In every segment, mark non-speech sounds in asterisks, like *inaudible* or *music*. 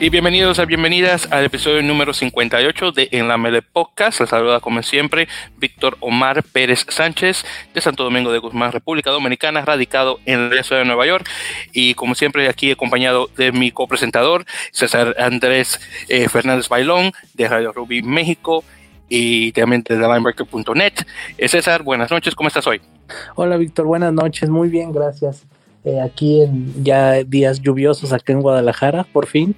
Y bienvenidos a bienvenidas al episodio número 58 de En la Mele Podcast. Les saluda como siempre Víctor Omar Pérez Sánchez de Santo Domingo de Guzmán, República Dominicana, radicado en la ciudad de Nueva York. Y como siempre aquí acompañado de mi copresentador César Andrés eh, Fernández Bailón de Radio Ruby México y también de linebreaker.net. Eh, César, buenas noches, ¿cómo estás hoy? Hola Víctor, buenas noches, muy bien, gracias. Eh, aquí en ya días lluviosos acá en Guadalajara, por fin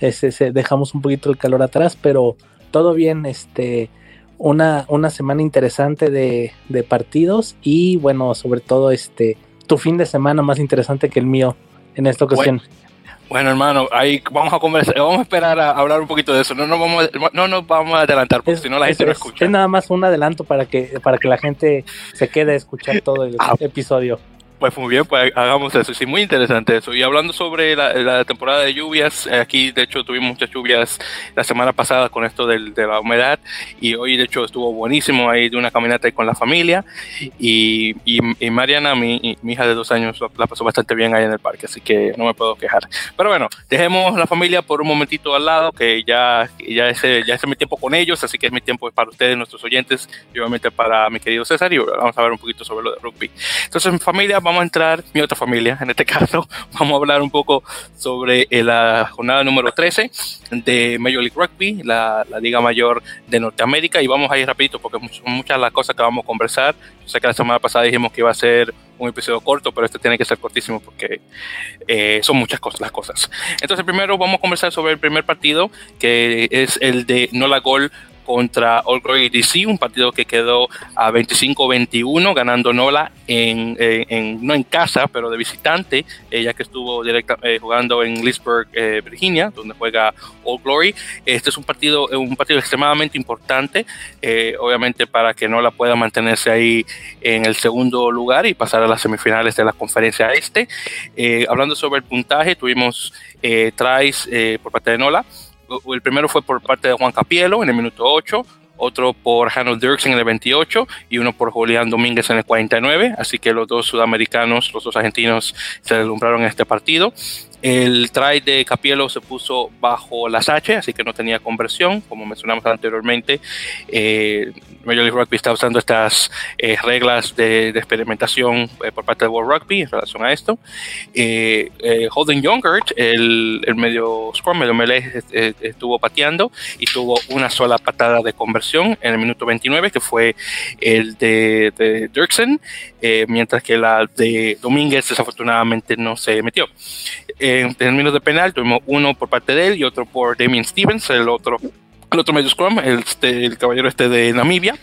este, dejamos un poquito el calor atrás, pero todo bien, este, una, una semana interesante de, partidos y bueno, sobre todo este, tu fin de semana más interesante que el mío en esta ocasión. Bueno, hermano, ahí vamos a conversar, vamos a esperar a hablar un poquito de eso. No nos vamos, no nos vamos a adelantar, porque si no la gente no escucha. Es nada más un adelanto para que, para que la gente se quede a escuchar todo el ah. episodio. Pues muy bien, pues hagamos eso. Sí, muy interesante eso. Y hablando sobre la, temporada de lluvias, aquí de hecho tuvimos muchas lluvias la semana pasada con esto del, de la humedad y hoy de hecho estuvo buenísimo ahí de una caminata ahí con la familia y, y, Mariana, mi, mi, hija de dos años, la pasó bastante bien ahí en el parque, así que no me puedo quejar. Pero bueno, dejemos la familia por un momentito al lado, que ya, ya, ese, ya es mi tiempo con ellos, así que es mi tiempo para ustedes, nuestros oyentes, y obviamente para mi querido César, y vamos a ver un poquito sobre lo de rugby. Entonces, mi familia, vamos a entrar, mi otra familia, en este *laughs* caso, vamos a hablar un poco sobre eh, la jornada número 13 de Major League Rugby, la, Liga Mayor de Norteamérica, y vamos a ir rapidito porque son muchas las cosas que vamos a conversar. Yo sé que la semana pasada dijimos que iba a ser un episodio corto, pero este tiene que ser cortísimo porque eh, son muchas cosas las cosas. Entonces, primero vamos a conversar sobre el primer partido, que es el de Nola Gol contra All Glory DC, un partido que quedó a 25-21, ganando Nola en, en, no en casa, pero de visitante, eh, ya que estuvo directa, eh, jugando en Leesburg, eh, Virginia, donde juega All Glory. Este es un partido, un partido extremadamente importante, obviamente para que Nola pueda mantenerse ahí en el segundo lugar y pasar a las semifinales de la conferencia este. hablando sobre el puntaje, tuvimos tries por parte de Nola el primero fue por parte de Juan Capielo en el minuto 8, otro por Harold Dirks en el 28 y uno por Julián Domínguez en el 49. Así que los dos sudamericanos, los dos argentinos se deslumbraron en este partido. El try de Capielo se puso bajo las H, así que no tenía conversión, como mencionamos anteriormente. Eh, Major League Rugby está usando estas eh, reglas de, experimentación eh, por parte de World Rugby en relación a esto. Eh, Holden Youngert, el, el, medio scrum, medio melee, estuvo pateando y tuvo una sola patada de conversión en el minuto 29, que fue el de, de Dirksen, mientras que la de Domínguez desafortunadamente no se metió. En términos de penal, tuvimos uno por parte de él y otro por Damien Stevens, el otro el otro medio scrum, el, este, el caballero este de Namibia,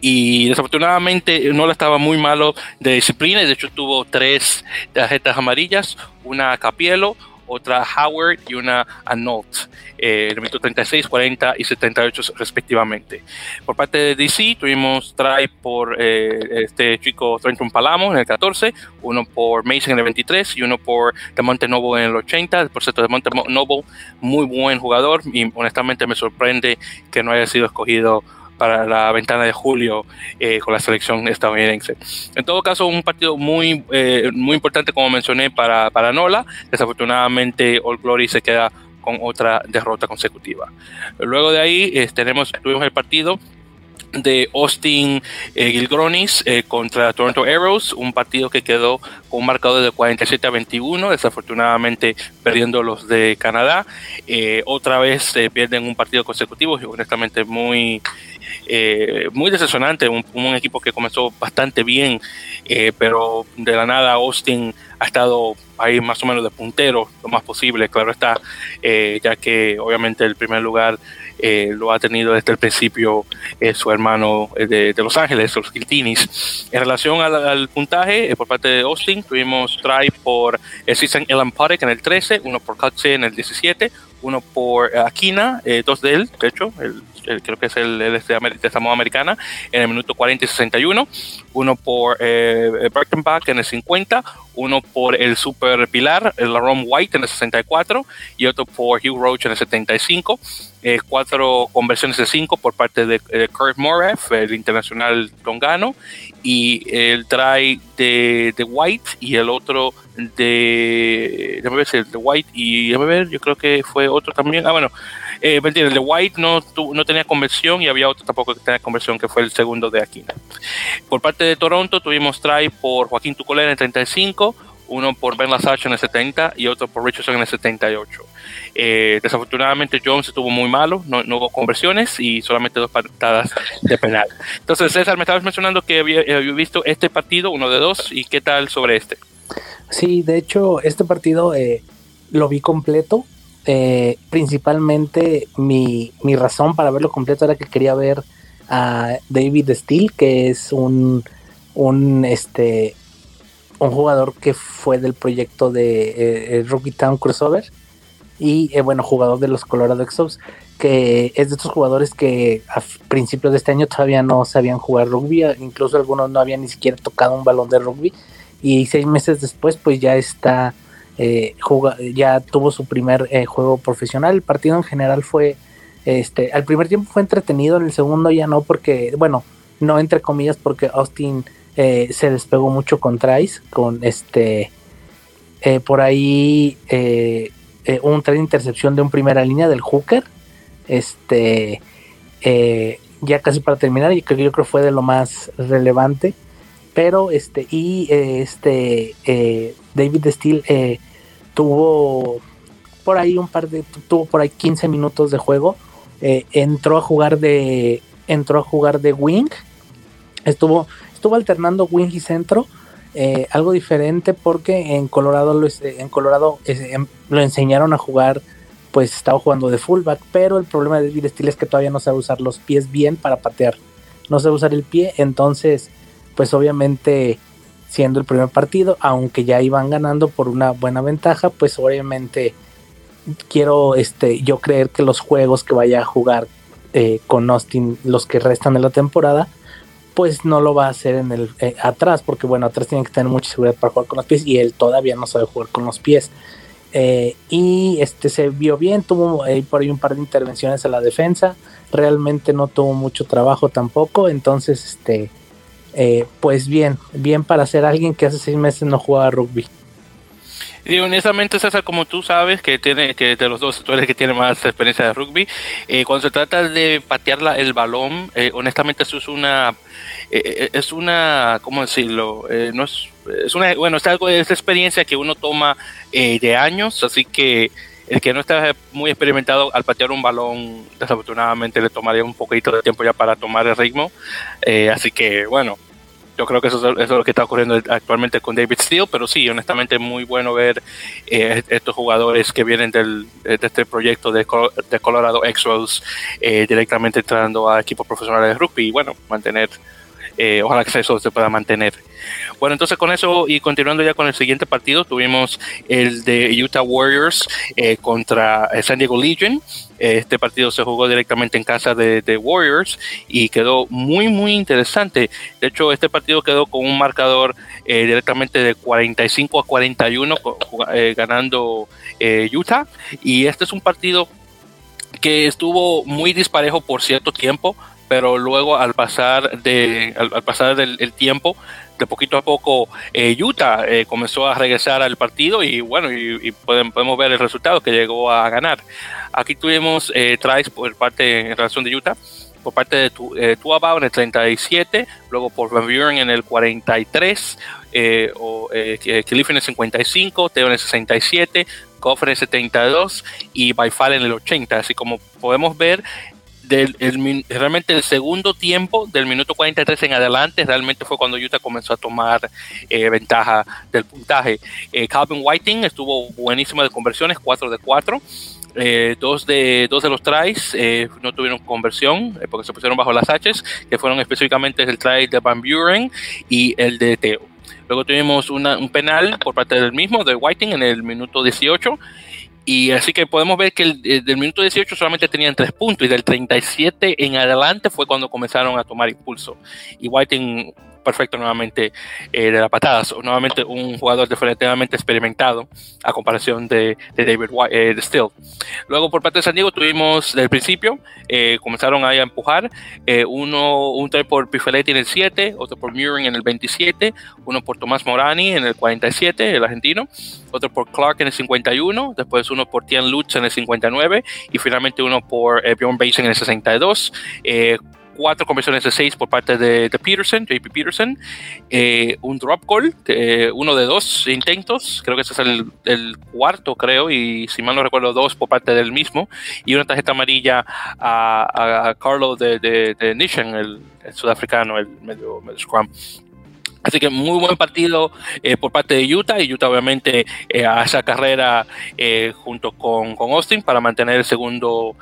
y desafortunadamente no le estaba muy malo de disciplina, y de hecho tuvo tres tarjetas amarillas, una a Capielo, otra Howard y una Anot, eh, el minuto 36, 40 y 78 respectivamente. Por parte de DC tuvimos try por eh, este chico Trenton Palamo en el 14, uno por Mason en el 23 y uno por Demonte Noble en el 80. Por cierto, Demonte Noble, muy buen jugador y honestamente me sorprende que no haya sido escogido para la ventana de julio eh, con la selección estadounidense. En todo caso, un partido muy, eh, muy importante, como mencioné, para, para Nola. Desafortunadamente, All Glory se queda con otra derrota consecutiva. Luego de ahí eh, tenemos, tuvimos el partido de Austin eh, Gilgronis eh, contra Toronto Arrows, un partido que quedó con un marcador de 47 a 21, desafortunadamente perdiendo los de Canadá. Eh, otra vez pierden un partido consecutivo y honestamente muy, muy decepcionante, un, un, equipo que comenzó bastante bien, pero de la nada Austin ha estado ahí más o menos de puntero lo más posible, claro está, ya que obviamente el primer lugar eh, lo ha tenido desde el principio eh, su hermano eh, de, Los Ángeles, los Quiltinis. En relación al, puntaje, por parte de Austin, tuvimos try por el Season Elan en el 13, uno por Coxe en el 17, uno por Aquina, dos de él, de hecho, el creo que es el, el de Samoa Americana, en el minuto 40 y 61, uno por eh, en el 50, uno por el Super Pilar, el Ron White en el 64 y otro por Hugh Roach en el 75. eh, cuatro conversiones de cinco por parte de, Kurt Moref, el internacional tongano, y el try de, de White y el otro de, déjame ver, el de White y déjame ver, yo creo que fue otro también, ah bueno, eh, el de White no, no tenía conversión y había otro tampoco que tenía conversión, que fue el segundo de Aquina. Por parte de Toronto tuvimos try por Joaquín Tucolera en 35, uno por Ben Lasage en el 70 y otro por Richardson en el 78. Eh, desafortunadamente Jones estuvo muy malo, no, hubo conversiones y solamente dos patadas de penal. Entonces César, me estabas mencionando que había, visto este partido, uno de dos, y qué tal sobre este. Sí, de hecho este partido eh, lo vi completo. Eh, principalmente mi, mi razón para verlo completo era que quería ver a David Steele, que es un, un este un jugador que fue del proyecto de eh, Rookie Town Crossover y eh, bueno, jugador de los Colorado Exos, que es de estos jugadores que a principios de este año todavía no sabían jugar rugby, incluso algunos no habían ni siquiera tocado un balón de rugby y seis meses después pues ya está, eh, ya tuvo su primer eh, juego profesional, el partido en general fue, este, al primer tiempo fue entretenido, en el segundo ya no porque, bueno, no entre comillas porque Austin eh, se despegó mucho con Trice, con este, por ahí eh, un tren de intercepción de un primera línea del Hooker. Este, eh, ya casi para terminar, y creo, yo creo que fue de lo más relevante. Pero este, y eh, este, David Steele tuvo por ahí un par de, tuvo por ahí 15 minutos de juego. entró a jugar de, entró a jugar de wing. Estuvo, estuvo alternando wing y centro eh, algo diferente porque en Colorado lo, en Colorado em, lo enseñaron a jugar, pues estaba jugando de fullback, pero el problema de David Steele es que todavía no sabe usar los pies bien para patear, no sabe usar el pie, entonces pues obviamente siendo el primer partido, aunque ya iban ganando por una buena ventaja, pues obviamente quiero este yo creer que los juegos que vaya a jugar eh, con Austin, los que restan de la temporada, pues no lo va a hacer en el eh, atrás, porque bueno, atrás tiene que tener mucha seguridad para jugar con los pies y él todavía no sabe jugar con los pies. Eh, y este se vio bien, tuvo por ahí un par de intervenciones a la defensa, realmente no tuvo mucho trabajo tampoco, entonces este eh, pues bien, bien para ser alguien que hace seis meses no jugaba rugby. Y honestamente, César, como tú sabes, que tiene que de los dos, tú eres que tiene más experiencia de rugby, eh, cuando se trata de patear el balón, eh, honestamente eso es una, eh, es una, ¿cómo decirlo? no es, es una, bueno, es algo, experiencia que uno toma de años, así que el que no está muy experimentado al patear un balón, desafortunadamente le tomaría un poquito de tiempo ya para tomar el ritmo, así que bueno, yo creo que eso, es lo que está ocurriendo actualmente con David Steele, pero sí, honestamente muy bueno ver eh, estos jugadores que vienen del, de este proyecto de, de Colorado Exos eh, directamente entrando a equipos profesionales de rugby y bueno, mantener, eh, ojalá que eso se pueda mantener. Bueno, entonces con eso y continuando ya con el siguiente partido, tuvimos el de Utah Warriors eh, contra eh, San Diego Legion. Este partido se jugó directamente en casa de, Warriors y quedó muy, muy interesante. De hecho, este partido quedó con un marcador eh, directamente de 45 a 41 ganando Utah. Y este es un partido que estuvo muy disparejo por cierto tiempo, pero luego al pasar de al, pasar del tiempo de poquito a poco eh, Utah eh, comenzó a regresar al partido y bueno, y, podemos ver el resultado que llegó a ganar. Aquí tuvimos eh, tries por parte en relación de Utah, por parte de tu, eh, en el 37, luego por Van Buren en el 43, o, Cliff en el 55, Teo en el 67, Cofre en el 72 y Baifal en el 80. Así como podemos ver, del, realmente el segundo tiempo, del minuto 43 en adelante, realmente fue cuando Utah comenzó a tomar eh, ventaja del puntaje. Eh, Calvin Whiting estuvo buenísimo de conversiones, 4 de 4. Eh, dos, de, dos de los tries no tuvieron conversión porque se pusieron bajo las H, que fueron específicamente el try de Van Buren y el de Teo. Luego tuvimos un penal por parte del mismo, de Whiting, en el minuto 18. Y así que podemos ver que el, eh, del minuto 18 solamente tenían tres puntos y del 37 en adelante fue cuando comenzaron a tomar impulso. Y Whiting perfecto nuevamente de la patada. nuevamente un jugador definitivamente experimentado a comparación de, David White, de Still. Luego por parte de San Diego tuvimos del principio, comenzaron ahí a empujar, uno, un try por Pifaletti en el 7, otro por Murin en el 27, uno por Tomás Morani en el 47, el argentino, otro por Clark en el 51, después uno por Tian Lutz en el 59 y finalmente uno por Bjorn Basen en el 62 cuatro conversiones de seis por parte de, Peterson, JP Peterson, eh, un drop goal, eh, uno de dos intentos, creo que ese es el, cuarto, creo, y si mal no recuerdo, dos por parte del mismo, y una tarjeta amarilla a, a, Carlo de, de, Nishan, el, sudafricano, el medio, medio scrum. Así que muy buen partido eh, por parte de Utah y Utah obviamente eh, a esa carrera eh, junto con, con, Austin para mantener el segundo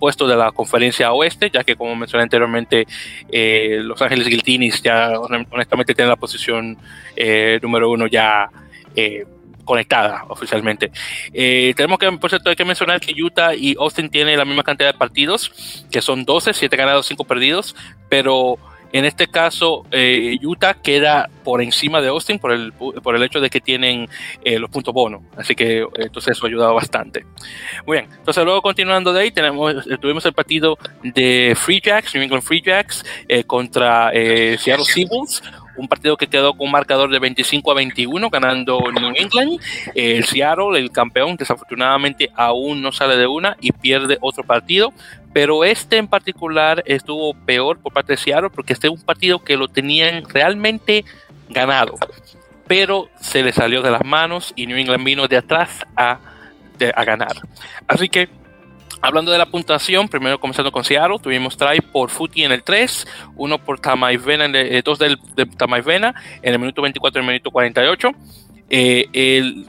puesto de la conferencia oeste, ya que como mencioné anteriormente, Los Ángeles Guiltinis ya honestamente tienen la posición número uno ya conectada oficialmente. tenemos que, por cierto, hay que mencionar que Utah y Austin tienen la misma cantidad de partidos, que son 12, 7 ganados, 5 perdidos, pero en este caso, eh, Utah queda por encima de Austin por el, por el hecho de que tienen eh, los puntos bonos. Así que entonces eso ha ayudado bastante. Muy bien, entonces luego continuando de ahí, tenemos, eh, tuvimos el partido de Free Jacks, New England Free Jacks, contra Seattle Seahawks un partido que quedó con un marcador de 25 a 21 ganando New England. El Seattle, el campeón, desafortunadamente aún no sale de una y pierde otro partido pero este en particular estuvo peor por parte de Seattle porque este es un partido que lo tenían realmente ganado, pero se le salió de las manos y New England vino de atrás a, ganar. Así que Hablando de la puntuación, primero comenzando con Seattle, tuvimos try por Futi en el 3, uno por Tamaivena, eh, dos del, de Tamaivena en el minuto 24 y el minuto 48. Eh, el,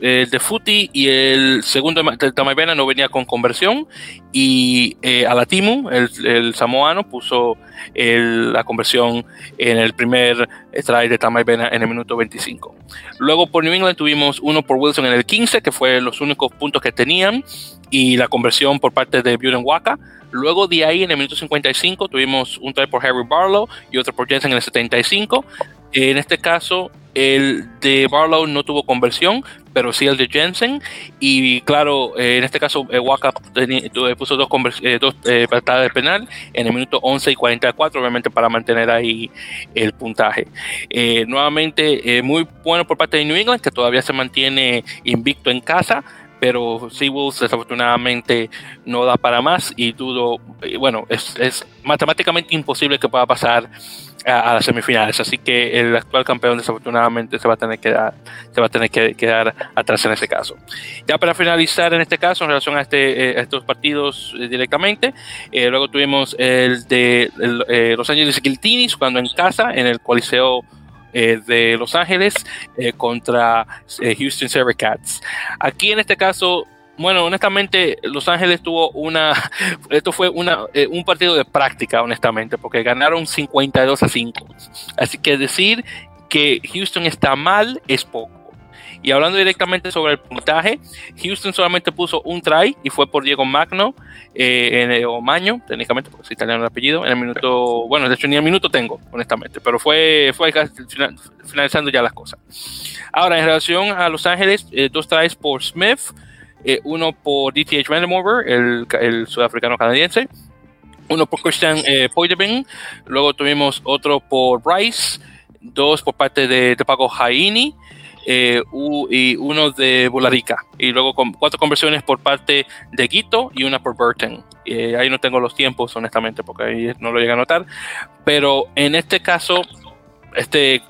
el, de Futi y el segundo de Tamaivena no venía con conversión y eh, Alatimu, el, samoano, puso la conversión en el primer try de Tamaivena en el minuto 25. Luego por New England tuvimos uno por Wilson en el 15, que fue los únicos puntos que tenían, y la conversión por parte de Buren Waka. Luego de ahí, en el minuto 55, tuvimos un try por Harry Barlow y otro por Jensen en el 75. En este caso, el de Barlow no tuvo conversión, pero sí el de Jensen. Y claro, eh, en este caso, eh, Waka puso dos, eh, dos patadas de penal en el minuto 11 y 44, obviamente para mantener ahí el puntaje. nuevamente, muy bueno por parte de New England, que todavía se mantiene invicto en casa pero Seawolves desafortunadamente no da para más y dudo, bueno, es, matemáticamente imposible que pueda pasar a, las semifinales. Así que el actual campeón desafortunadamente se va a tener que se va a tener que quedar atrás en ese caso. Ya para finalizar en este caso, en relación a, este, eh, estos partidos eh, directamente, eh, luego tuvimos el de Los Ángeles Guiltinis cuando en casa, en el Coliseo de Los Ángeles contra Houston Cats. Aquí en este caso bueno, honestamente, Los Ángeles tuvo una. *laughs* Esto fue una, eh, un partido de práctica, honestamente, porque ganaron 52 a 5. Así que decir que Houston está mal es poco. Y hablando directamente sobre el puntaje, Houston solamente puso un try y fue por Diego Magno, eh, en el, o Maño, técnicamente, porque es italiano el apellido, en el minuto, bueno, de hecho ni el minuto tengo, honestamente, pero fue, fue finalizando ya las cosas. Ahora, en relación a Los Ángeles, eh, dos tries por Smith, eh, uno por DTH Randomover, el, el sudafricano canadiense, uno por Christian eh, luego tuvimos otro por Rice, dos por parte de, de Paco Jaini, eh, y uno de Bularica, y luego con cuatro conversiones por parte de Guito y una por Burton. Eh, ahí no tengo los tiempos, honestamente, porque ahí no lo llega a notar, pero en este caso, este,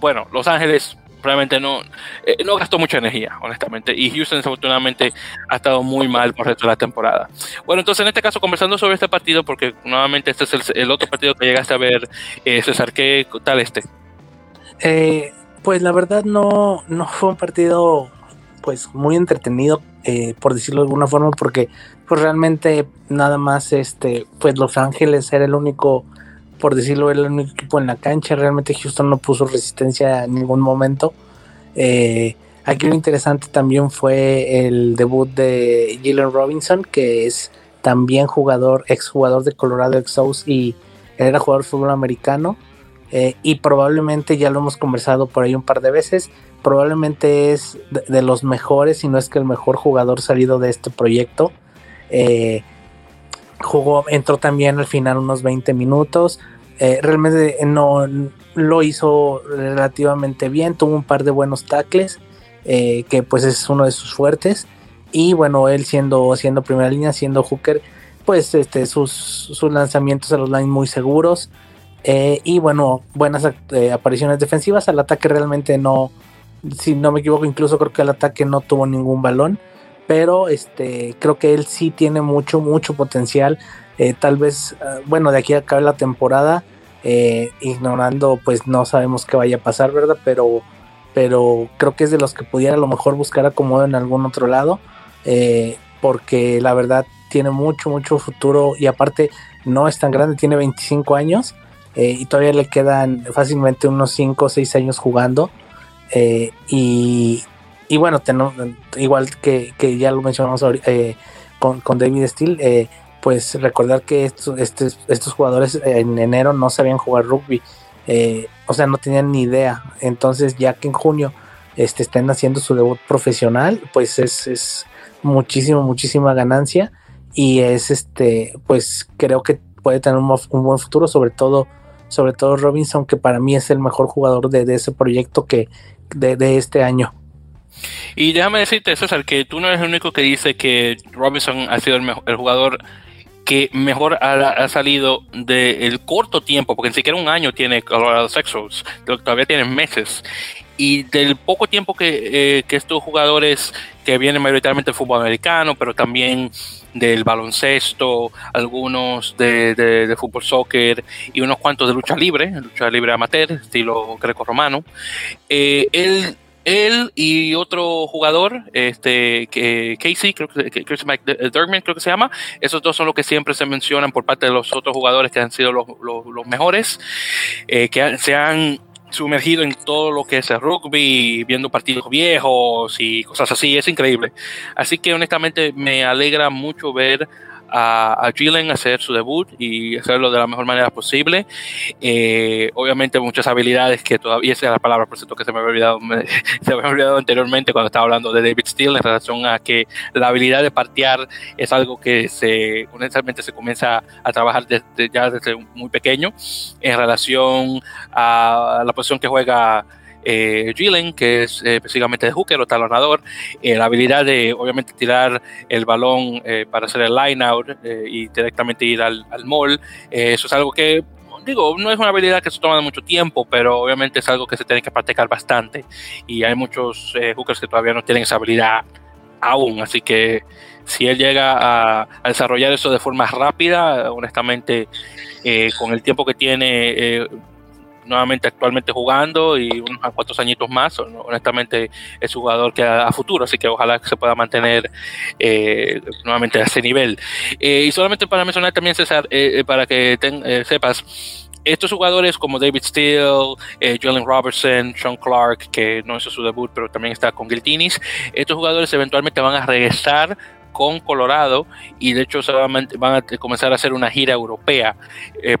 bueno, Los Ángeles realmente no, eh, no gastó mucha energía, honestamente. Y Houston, desafortunadamente, ha estado muy mal por resto de la temporada. Bueno, entonces en este caso, conversando sobre este partido, porque nuevamente este es el, otro partido que llegaste a ver, eh, César, ¿qué tal este? Eh, pues la verdad no, no fue un partido pues muy entretenido, por decirlo de alguna forma, porque pues realmente nada más este, pues Los Ángeles era el único por decirlo, el único equipo en la cancha. Realmente Houston no puso resistencia en ningún momento. Eh, aquí lo interesante también fue el debut de Jalen Robinson, que es también jugador, exjugador de Colorado Exos y era jugador de fútbol americano. Eh, y probablemente ya lo hemos conversado por ahí un par de veces, probablemente es de, los mejores, si no es que el mejor jugador salido de este proyecto. Eh, jugó, entró también al final unos 20 minutos. Eh, realmente no lo hizo relativamente bien, tuvo un par de buenos tackles, que pues es uno de sus fuertes. Y bueno, él siendo, siendo primera línea, siendo hooker, pues este, sus, sus lanzamientos a los line muy seguros. Eh, y bueno, buenas eh, apariciones defensivas. Al ataque realmente no, si no me equivoco, incluso creo que el ataque no tuvo ningún balón. Pero este, creo que él sí tiene mucho, mucho potencial. Eh, tal vez, bueno, de aquí a acabar la temporada, ignorando, pues no sabemos qué vaya a pasar, ¿verdad? Pero, pero creo que es de los que pudiera a lo mejor buscar acomodo en algún otro lado. porque la verdad tiene mucho, mucho futuro y aparte no es tan grande, tiene 25 años eh, y todavía le quedan fácilmente unos 5 o 6 años jugando. Eh, y, bueno, igual que, ya lo mencionamos eh, con, David Steele, pues recordar que estos, estos, jugadores en enero no sabían jugar rugby, o sea, no tenían ni idea. Entonces, ya que en junio este, estén haciendo su debut profesional, pues es, es muchísimo, muchísima ganancia. Y es este, pues creo que puede tener un buen futuro, sobre todo sobre todo Robinson, que para mí es el mejor jugador de, ese proyecto que de, este año. Y déjame decirte, César, que tú no eres el único que dice que Robinson ha sido el, jugador que mejor ha, salido del corto tiempo, porque ni siquiera un año tiene Colorado Sexos, todavía tienen meses. Y del poco tiempo que, eh, que estos jugadores que vienen mayoritariamente del fútbol americano, pero también del baloncesto, algunos de, fútbol soccer y unos cuantos de lucha libre, lucha libre amateur, estilo greco-romano. Eh, él, él y otro jugador, este, que Casey, creo que, Chris creo que se llama, esos dos son los que siempre se mencionan por parte de los otros jugadores que han sido los, mejores, eh, que se han sumergido en todo lo que es rugby, viendo partidos viejos y cosas así, es increíble. Así que honestamente me alegra mucho ver a, a hacer su debut y hacerlo de la mejor manera posible. Eh, obviamente muchas habilidades que todavía, esa es la palabra, por cierto, que se me había olvidado, *laughs* se me había olvidado anteriormente cuando estaba hablando de David Steele en relación a que la habilidad de partear es algo que se, honestamente se comienza a trabajar desde, ya desde muy pequeño en relación a la posición que juega eh, que es eh, específicamente de hooker o talonador, eh, la habilidad de obviamente tirar el balón eh, para hacer el line out y directamente ir al, al mall, eso es algo que digo, no es una habilidad que se toma mucho tiempo, pero obviamente es algo que se tiene que practicar bastante. Y hay muchos hookers que todavía no tienen esa habilidad aún, así que si él llega a, a desarrollar eso de forma rápida, honestamente, con el tiempo que tiene, nuevamente actualmente jugando y unos cuatro añitos más. Honestamente es un jugador que a, futuro, así que ojalá se pueda mantener eh, nuevamente a ese nivel. Eh, y solamente para mencionar también, César, eh, para que sepas, estos jugadores como David Steele, Jalen Robertson, Sean Clark, que no hizo su debut, pero también está con Giltinis, estos jugadores eventualmente van a regresar con Colorado y de hecho van a comenzar a hacer una gira europea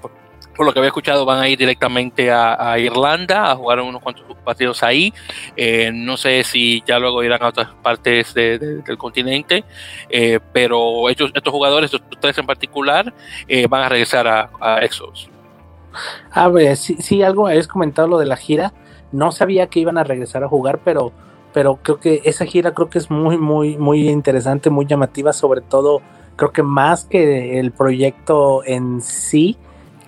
por lo que había escuchado, van a ir directamente a, Irlanda a jugar unos cuantos partidos ahí. Eh, no sé si ya luego irán a otras partes del continente, eh, pero estos, jugadores, estos tres en particular, eh, van a regresar a, a Exos. A ver, sí, sí, algo habías comentado lo de la gira. No sabía que iban a regresar a jugar, pero, pero creo que esa gira creo que es muy, muy, muy interesante, muy llamativa, sobre todo creo que más que el proyecto en sí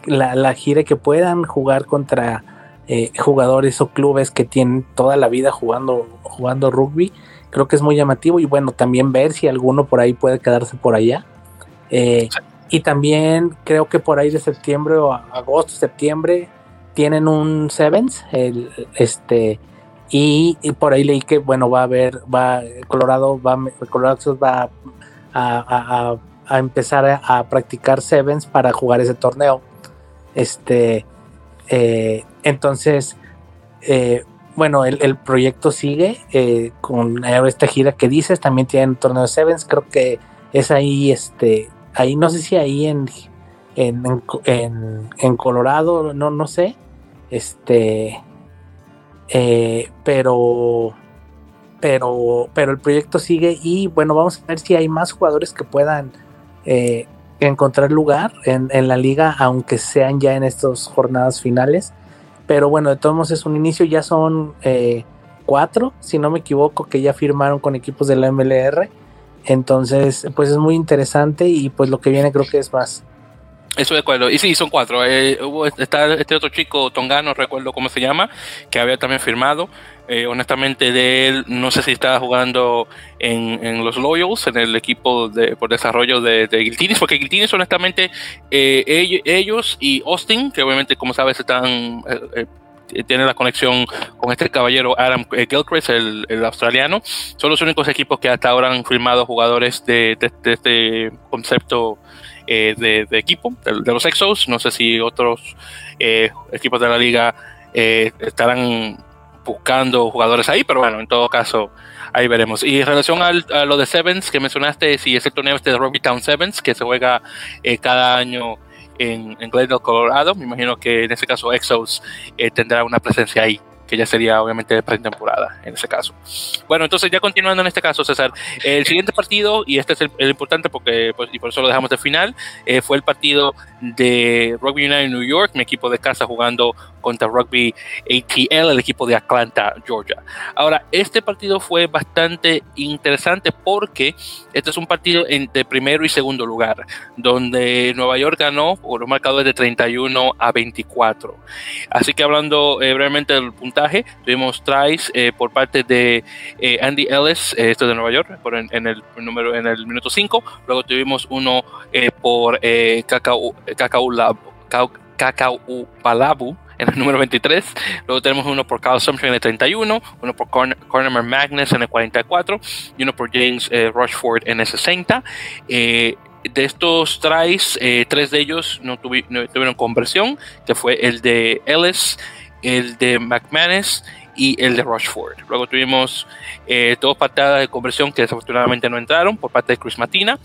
la, la gira que puedan jugar contra eh, jugadores o clubes que tienen toda la vida jugando, jugando rugby. Creo que es muy llamativo y bueno, también ver si alguno por ahí puede quedarse por allá. Eh, y también creo que por ahí de septiembre o agosto, septiembre, tienen un Sevens, el, este, y, por ahí leí que bueno, va a haber, va, Colorado va, Colorado va a, a empezar a, practicar Sevens para jugar ese torneo. Este, eh, entonces, eh, bueno, el, proyecto sigue eh, con esta gira que dices, también tienen torneo de Sevens, creo que es ahí, este, ahí no sé si ahí en, en, en, Colorado, no, no sé, Este, pero, pero, pero el proyecto sigue y bueno, vamos a ver si hay más jugadores que puedan encontrar lugar en, la liga, aunque sean ya en estas jornadas finales. Pero bueno, de todos modos es un inicio, ya son eh, cuatro, si no me equivoco, que ya firmaron con equipos de la MLR. Entonces, pues es muy interesante y pues lo que viene creo que es más. Eso de acuerdo. Y sí, son cuatro. Eh, hubo está este otro chico tongano, recuerdo cómo se llama, que había también firmado. Eh, honestamente, de él, no sé si estaba jugando en, los Loyals, en el equipo de, por desarrollo de, de Guiltinis, porque Guiltinis, honestamente, eh, ellos, y Austin, que obviamente, como sabes, están tiene la conexión con este caballero Adam Gilchrist, el, australiano. Son los únicos equipos que hasta ahora han firmado jugadores de, este concepto eh, de, equipo, de, los Exos. No sé si otros eh, equipos de la liga eh, estarán buscando jugadores ahí, pero bueno, en todo caso, ahí veremos. Y en relación a lo de Sevens que mencionaste, si es el torneo este de Rugby Town Sevens, que se juega cada año en, en Glendale, Colorado. Me imagino que en ese caso Exos eh, tendrá una presencia ahí que ya sería obviamente pretemporada en ese caso. Bueno, entonces ya continuando en este caso, César, el siguiente partido, y este es el, importante porque, pues, y por eso lo dejamos de final, eh, fue el partido de Rugby United New York, mi equipo de casa jugando contra Rugby ATL, el equipo de Atlanta, Georgia. Ahora, este partido fue bastante interesante porque este es un partido de primero y segundo lugar, donde Nueva York ganó por un marcador de 31 a 24. Así que hablando eh, brevemente del tuvimos tries eh, por parte de eh, Andy Ellis, esto de Nueva York, por en, el número en el minuto 5. Luego tuvimos uno por Cacao Cacao, Cacao Palabu en el número 23. Luego tenemos uno por Carl Sumption en el 31, uno por Corner Magnus en el 44 y uno por James eh, Rushford en el 60. Eh, de estos tries, eh, tres de ellos no, tuvieron conversión, que fue el de Ellis, el de McManus y el de Rushford. Luego tuvimos dos patadas de conversión que desafortunadamente no entraron por parte de Chris Matina.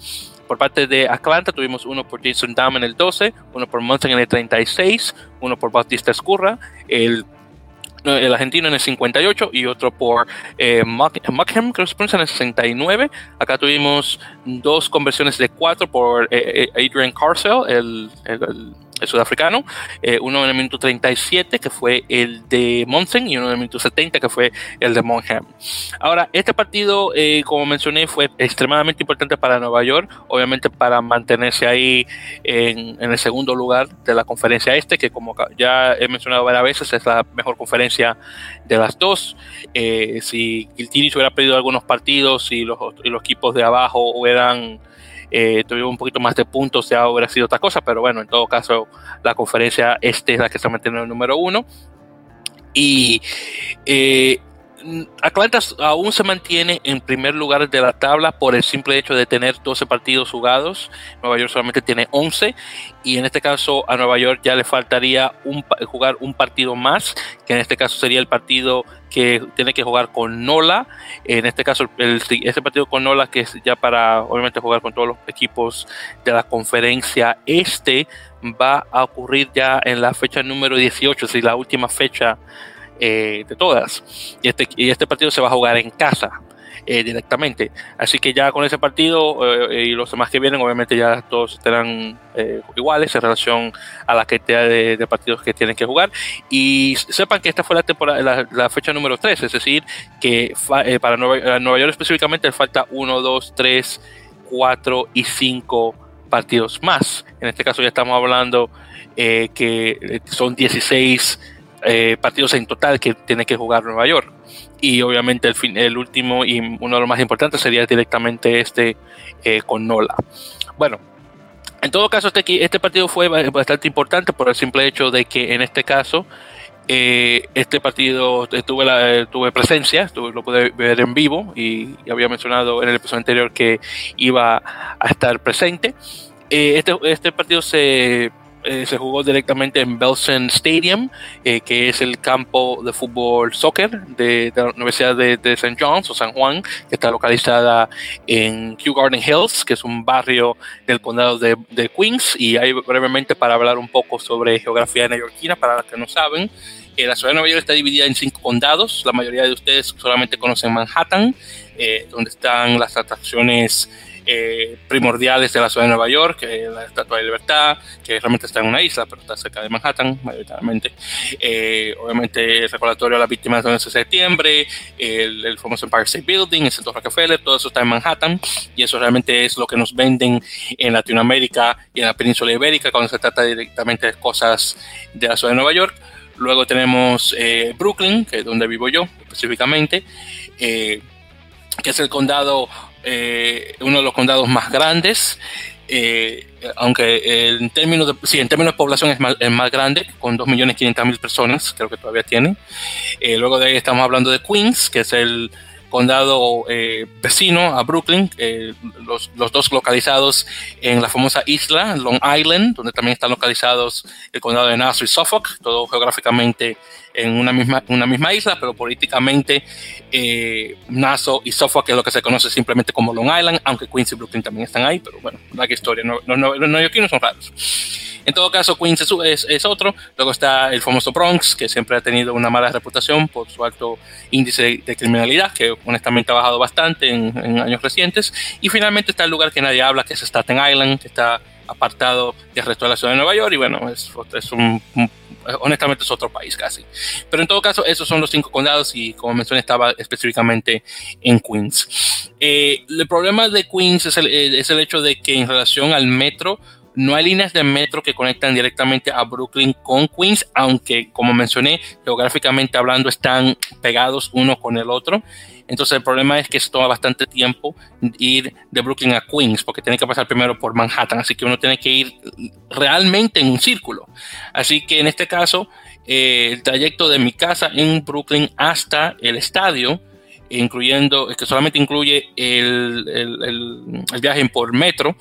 Por parte de Atlanta tuvimos uno por Jason Damm en el 12, uno por Monson en el 36, uno por Bautista Escurra, el el argentino en el 58 y otro por eh, Muckham, que en el 69. Acá tuvimos dos conversiones de cuatro por eh, eh, Adrian Carcel, el, el sudafricano, eh, uno en el minuto 37 que fue el de Monsen y uno en el minuto 70 que fue el de Monham. Ahora, este partido, eh, como mencioné, fue extremadamente importante para Nueva York, obviamente para mantenerse ahí en, el segundo lugar de la conferencia este, que como ya he mencionado varias veces es la mejor conferencia de las dos. Eh, si Giltini hubiera perdido algunos partidos y los, y los equipos de abajo hubieran eh, tuvimos un poquito más de puntos, ya hubiera sido otra cosa, pero bueno, en todo caso, la conferencia este es la que está manteniendo el número uno. Y eh, Atlanta aún se mantiene en primer lugar de la tabla por el simple hecho de tener 12 partidos jugados. Nueva York solamente tiene 11 y en este caso a Nueva York ya le faltaría jugar un partido más, que en este caso sería el partido que tiene que jugar con Nola. En este caso, el, este partido con Nola, que es ya para obviamente jugar con todos los equipos de la conferencia este, va a ocurrir ya en la fecha número 18, es decir, la última fecha eh, de todas. Y este, y este partido se va a jugar en casa. Eh, directamente. Así que ya con ese partido eh, y los demás que vienen, obviamente ya todos estarán iguales en relación a la cantidad de, partidos que tienen que jugar. Y sepan que esta fue la, temporada, la, fecha número 3, es decir, que para Nueva, York específicamente falta 1, 2, 3, 4 y 5 partidos más. En este caso ya estamos hablando que son 16 eh, partidos en total que tiene que jugar Nueva York. Y obviamente el, fin, el último y uno de los más importantes sería directamente este eh, con Nola. Bueno, en todo caso, este, este partido fue bastante importante por el simple hecho de que en este caso, eh, este partido tuve, la, tuve presencia, lo pude ver en vivo y, había mencionado en el episodio anterior que iba a estar presente. este, este partido se eh, se jugó directamente en Belsen Stadium, eh, que es el campo de fútbol soccer de, la Universidad de, de, St. John's o San Juan, que está localizada en Kew Garden Hills, que es un barrio del condado de, Queens. Y ahí brevemente para hablar un poco sobre geografía neoyorquina, para los que no saben. Eh, la ciudad de Nueva York está dividida en cinco condados. La mayoría de ustedes solamente conocen Manhattan, donde están las atracciones eh, primordiales de la ciudad de Nueva York, la Estatua de Libertad, que realmente está en una isla, pero está cerca de Manhattan, mayoritariamente. Eh, obviamente, el recordatorio a las víctimas del 11 de septiembre, el, famoso Empire State Building, el Centro Rockefeller, todo eso está en Manhattan, y eso realmente es lo que nos venden en Latinoamérica y en la península ibérica cuando se trata directamente de cosas de la ciudad de Nueva York. Luego tenemos eh, Brooklyn, que es donde vivo yo específicamente, que es el condado eh, uno de los condados más grandes, eh, aunque en términos, de, en términos de población es más, más grande, con 2.500.000 personas, creo que todavía tiene. Eh, luego de ahí estamos hablando de Queens, que es el condado vecino a Brooklyn, los, los, dos localizados en la famosa isla Long Island, donde también están localizados el condado de Nassau y Suffolk, todo geográficamente en una misma, una misma isla, pero políticamente eh, Nassau y Suffolk es lo que se conoce simplemente como Long Island, aunque Queens y Brooklyn también están ahí, pero bueno, la historia, no, no, no, los neoyorquinos son raros. En todo caso, Queens es, es, otro. Luego está el famoso Bronx, que siempre ha tenido una mala reputación por su alto índice de criminalidad, que honestamente ha bajado bastante en, años recientes. Y finalmente está el lugar que nadie habla, que es Staten Island, que está apartado del resto de la ciudad de Nueva York. Y bueno, es, es un, honestamente es otro país casi. Pero en todo caso, esos son los cinco condados y como mencioné, estaba específicamente en Queens. Eh, el problema de Queens es el, es el hecho de que en relación al metro, no hay líneas de metro que conectan directamente a Brooklyn con Queens, aunque como mencioné, geográficamente hablando están pegados uno con el otro. Entonces el problema es que se toma bastante tiempo ir de Brooklyn a Queens, porque tiene que pasar primero por Manhattan, así que uno tiene que ir realmente en un círculo. Así que en este caso, eh, el trayecto de mi casa en Brooklyn hasta el estadio incluyendo, que solamente incluye el, el, el, viaje por metro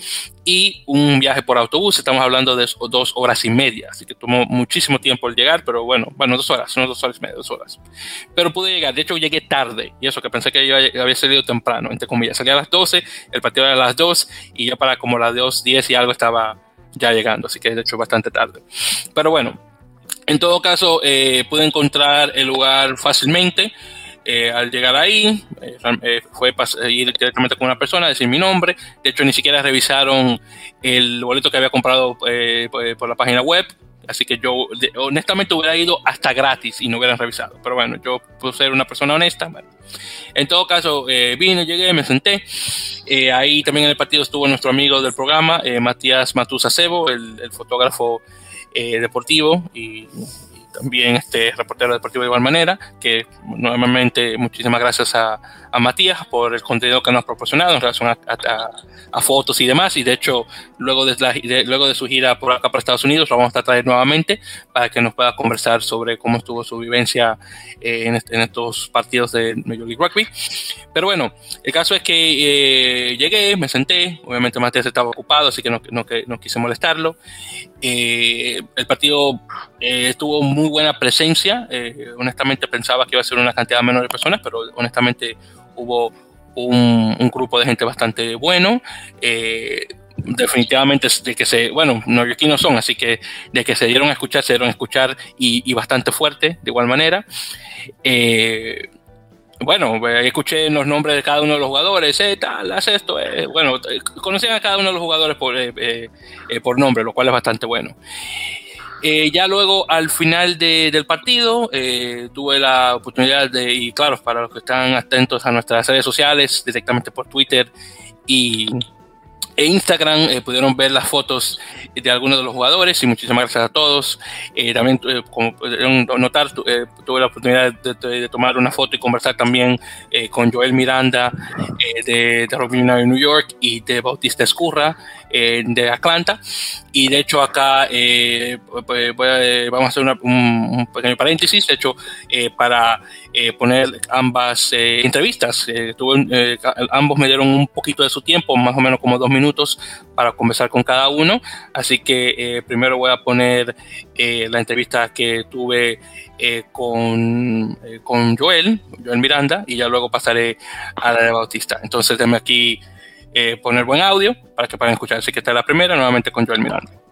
y un viaje por autobús. Estamos hablando de dos horas y media, así que tomó muchísimo tiempo el llegar, pero bueno, bueno, dos horas, son dos horas y media, dos horas. Pero pude llegar, de hecho llegué tarde, y eso que pensé que yo había salido temprano, entre comillas. Salí a las 12, el partido era a las 2, y ya para como las 2, 10 y algo estaba ya llegando, así que de hecho bastante tarde. Pero bueno, en todo caso, eh, pude encontrar el lugar fácilmente. Eh, al llegar ahí, eh, eh, fue ir directamente con una persona, decir mi nombre. De hecho, ni siquiera revisaron el boleto que había comprado por la página web. Así que yo, honestamente, hubiera ido hasta gratis y no hubieran revisado. Pero bueno, yo puedo ser una persona honesta. En todo caso, vine, llegué, me senté. ahí también en el partido estuvo nuestro amigo del programa, Matías Matusa Cebo, el, el fotógrafo deportivo y también este reportero deportivo de igual manera, que nuevamente muchísimas gracias a, a Matías por el contenido que nos ha proporcionado en relación a, fotos y demás. Y de hecho, luego de, luego de su gira por acá para Estados Unidos, lo vamos a traer nuevamente para que nos pueda conversar sobre cómo estuvo su vivencia eh, en, en, estos partidos de Major League Rugby. Pero bueno, el caso es que eh, llegué, me senté, obviamente Matías estaba ocupado, así que no, no, no quise molestarlo. Eh, el partido tuvo muy buena presencia, honestamente pensaba que iba a ser una cantidad menor de personas, pero honestamente hubo un, grupo de gente bastante bueno. Eh, definitivamente de que se, bueno, neoyorquinos son, así que de que se dieron a escuchar, se dieron a escuchar y, bastante fuerte, de igual manera. Eh, bueno, eh, escuché los nombres de cada uno de los jugadores, eh, tal, haz esto, bueno, conocían a cada uno de los jugadores por, por nombre, lo cual es bastante bueno. Eh, ya luego, al final del partido, eh, tuve la oportunidad de, y claro, para los que están atentos a nuestras redes sociales, directamente por Twitter y e Instagram, eh, pudieron ver las fotos de algunos de los jugadores y muchísimas gracias a todos. también, como pudieron notar, tuve la oportunidad de, tomar una foto y conversar también con Joel Miranda de, de Robin de New York y de Bautista Escurra de Atlanta. Y de hecho acá eh, pues, pues, vamos a hacer un, pequeño paréntesis. De hecho, eh, para eh, poner ambas eh, entrevistas. Tuve, ambos me dieron un poquito de su tiempo, más o menos como dos minutos, para conversar con cada uno. Así que primero voy a poner la entrevista que tuve con, con Joel, Joel Miranda, y ya luego pasaré a la de Bautista. Entonces, déme aquí poner buen audio para que puedan escuchar. Así que esta es la primera, nuevamente con Joel Miranda.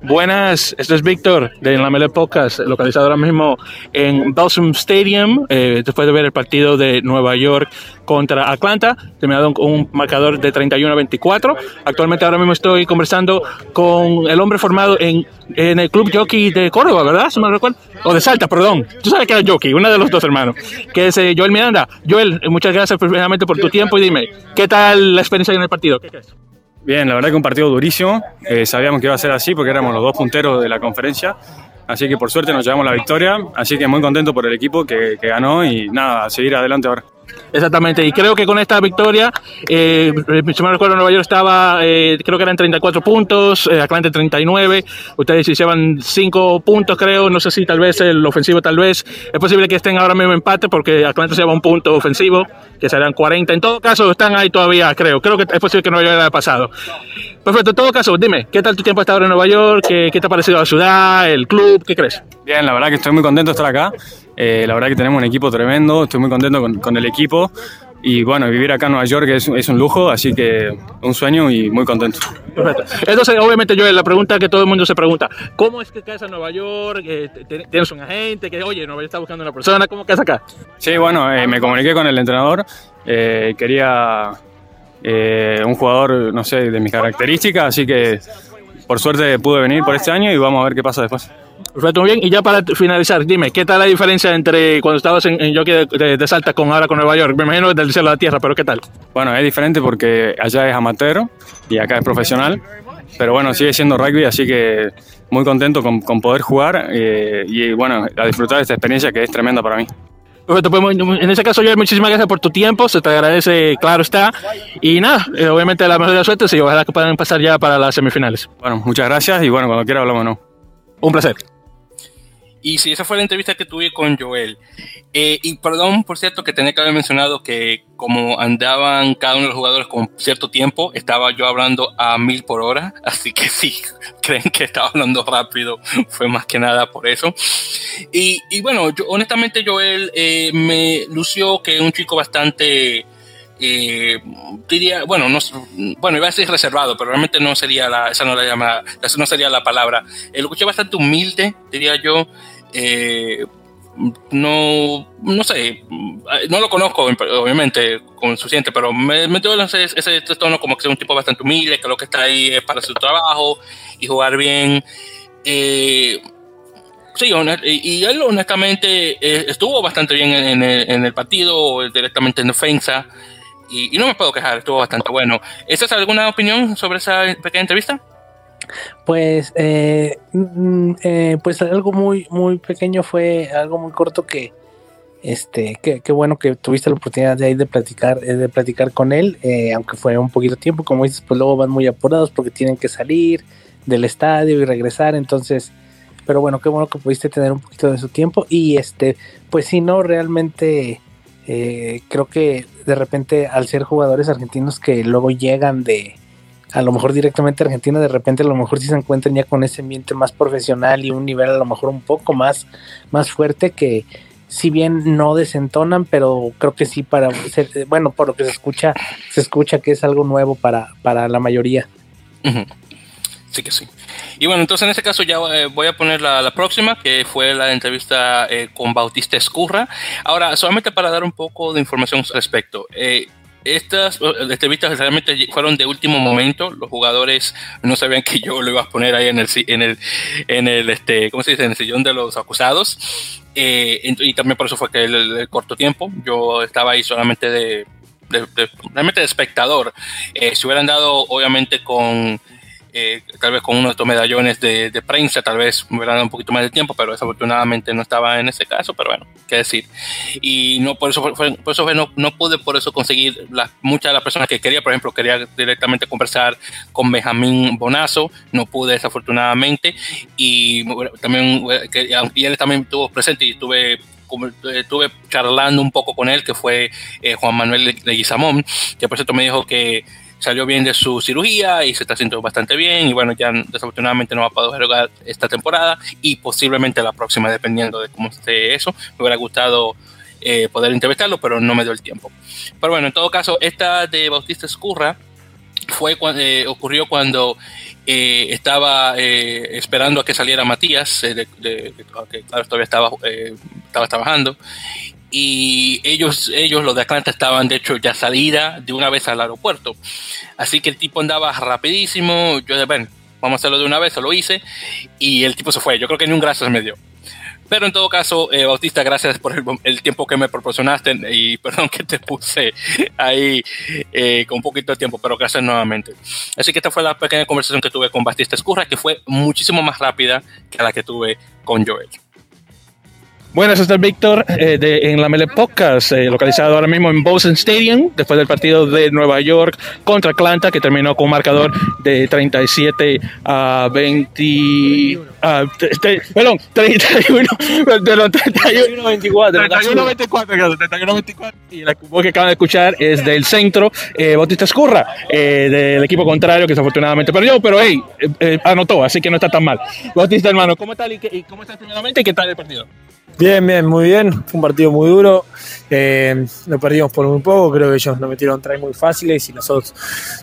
Buenas, esto es Víctor de La Mele Podcast, localizado ahora mismo en Balsam Stadium, eh, después de ver el partido de Nueva York contra Atlanta, terminado con un marcador de 31 a 24. Actualmente ahora mismo estoy conversando con el hombre formado en, en el Club Jockey de Córdoba, ¿verdad? Si me recuerdo. O de Salta, perdón. Tú sabes que era Jockey, uno de los dos hermanos, que es eh, Joel Miranda. Joel, muchas gracias precisamente por tu tiempo y dime, ¿qué tal la experiencia en el partido? ¿Qué crees? Bien, la verdad que un partido durísimo. Eh, sabíamos que iba a ser así porque éramos los dos punteros de la conferencia. Así que por suerte nos llevamos la victoria. Así que muy contento por el equipo que, que ganó y nada, a seguir adelante ahora. Exactamente, y creo que con esta victoria, eh, si me recuerdo, Nueva York estaba, eh, creo que eran 34 puntos, eh, Atlanta 39, ustedes se llevan 5 puntos, creo, no sé si tal vez el ofensivo, tal vez, es posible que estén ahora mismo empate porque Atlanta se lleva un punto ofensivo, que serán 40, en todo caso están ahí todavía, creo, creo que es posible que Nueva York haya pasado. Perfecto, en todo caso, dime, ¿qué tal tu tiempo hasta ahora en Nueva York? ¿Qué, qué te ha parecido la ciudad, el club? ¿Qué crees? Bien, la verdad que estoy muy contento de estar acá. Eh, la verdad que tenemos un equipo tremendo, estoy muy contento con, el equipo y bueno, vivir acá en Nueva York es, es, un lujo, así que un sueño y muy contento. Perfecto. Entonces, obviamente, yo la pregunta que todo el mundo se pregunta, ¿cómo es que caes a Nueva York? Eh, ¿Tienes un agente que, oye, Nueva York está buscando una persona? ¿Cómo caes acá? Sí, bueno, eh, me comuniqué con el entrenador, quería un jugador, no sé, de mis características, así que por suerte pude venir por este año y vamos a ver qué pasa después. Perfecto, muy bien. Y ya para finalizar, dime, ¿qué tal la diferencia entre cuando estabas en, en Jockey de, Salta con ahora con Nueva York? Me imagino del cielo a la tierra, pero ¿qué tal? Bueno, es diferente porque allá es amateur y acá es profesional, pero bueno, sigue siendo rugby, así que muy contento con, con poder jugar eh, y bueno, a disfrutar de esta experiencia que es tremenda para mí. Perfecto, pues en ese caso, yo muchísimas gracias por tu tiempo, se te agradece, claro está. Y nada, eh, obviamente la mejor de la suerte y ojalá que puedan pasar ya para las semifinales. Bueno, muchas gracias y bueno, cuando quiera hablamos, ¿no? Un placer. Y sí, esa fue la entrevista que tuve con Joel. Eh, y perdón, por cierto, que tenía que haber mencionado que como andaban cada uno de los jugadores con cierto tiempo, estaba yo hablando a mil por hora. Así que sí, *laughs* creen que estaba hablando rápido. Fue más que nada por eso. Y, bueno, yo, honestamente Joel eh, me lució que es un chico bastante eh, diría, bueno, no, bueno, iba a decir reservado, pero realmente no sería la, esa no la llama, no sería la palabra. El lo escuché bastante humilde, diría yo. Eh, no, no sé, no lo conozco, obviamente, con suficiente, pero me, me dio ese, ese tono como que es un tipo bastante humilde, que lo que está ahí es para su trabajo y jugar bien. Eh, sí, y él honestamente eh, estuvo bastante bien en, el, partido, directamente en defensa y, no me puedo quejar, estuvo bastante bueno. ¿Esa es alguna opinión sobre esa pequeña entrevista? Pues, eh, mm, eh, pues algo muy, muy pequeño fue algo muy corto que, este, qué bueno que tuviste la oportunidad de, de platicar, eh, de platicar con él, aunque fue un poquito tiempo, como dices, pues luego van muy apurados porque tienen que salir del estadio y regresar, entonces, pero bueno, qué bueno que pudiste tener un poquito de su tiempo y este, pues si no, realmente eh, creo que de repente al ser jugadores argentinos que luego llegan de a lo mejor directamente a Argentina, de repente a lo mejor sí se encuentran ya con ese ambiente más profesional y un nivel a lo mejor un poco más, más fuerte que si bien no desentonan, pero creo que sí para bueno, por lo que se escucha, se escucha que es algo nuevo para, para la mayoría. Sí que sí. Y bueno, entonces en este caso ya eh, voy a poner la, próxima, que fue la entrevista eh, con Bautista Escurra. Ahora, solamente para dar un poco de información al respecto. Eh, estas entrevistas realmente fueron de último momento. Los jugadores no sabían que yo lo iba a poner ahí en el, en el, en el este, ¿cómo se dice? En el sillón de los acusados. y también por eso fue que el, corto tiempo. Yo estaba ahí solamente de, realmente de espectador. si hubieran dado, obviamente, con eh, tal vez con uno de estos medallones de, prensa, tal vez me hubiera dado un poquito más de tiempo, pero desafortunadamente no estaba en ese caso, pero bueno, qué decir. Y no por eso, por eso no, no, pude por eso conseguir las, muchas de las personas que quería, por ejemplo, quería directamente conversar con Benjamín Bonazo, no pude desafortunadamente, y también, y él también estuvo presente y tuve estuve charlando un poco con él, que fue Juan Manuel Leguizamón, que por cierto me dijo que salió bien de su cirugía y se está sintiendo bastante bien y bueno, ya desafortunadamente no va a poder jugar esta temporada y posiblemente la próxima dependiendo de cómo esté eso. Me hubiera gustado eh, poder entrevistarlo, pero no me dio el tiempo. Pero bueno, en todo caso, esta de Bautista Escurra fue cuando, eh, ocurrió cuando eh, estaba esperando a que saliera Matías, que claro, todavía estaba, estaba trabajando, y ellos, ellos, los de Atlanta, estaban de hecho ya salida de una vez al aeropuerto. Así que el tipo andaba rapidísimo. Yo dije, bueno, vamos a hacerlo de una vez, se lo hice y el tipo se fue. Yo creo que ni un gracias me dio. Pero en todo caso, eh, Bautista, gracias por el, tiempo que me proporcionaste y *laughs* perdón que te puse ahí eh, con poquito de tiempo, pero gracias nuevamente. Así que esta fue la pequeña conversación que tuve con Bautista Escurra, que fue muchísimo más rápida que la que tuve con Joel. Buenas, este es Víctor eh, de, en la Mele Podcast, eh, localizado ahora mismo en Boston Stadium, después del partido de Nueva York contra Atlanta, que terminó con un marcador de 37 a 20. perdón, 31, perdón, 31 24. 31 24, 31 24. Y la voz que acaban de escuchar es del centro, eh, Bautista Escurra, eh, del equipo contrario, que desafortunadamente perdió, pero hey, anotó, así que no está tan mal. Bautista, hermano, ¿cómo está, y, cómo estás primeramente y qué tal el partido? Bien, bien, muy bien. Fue un partido muy duro. Eh, lo perdimos por muy poco. Creo que ellos nos metieron tres muy fáciles y nosotros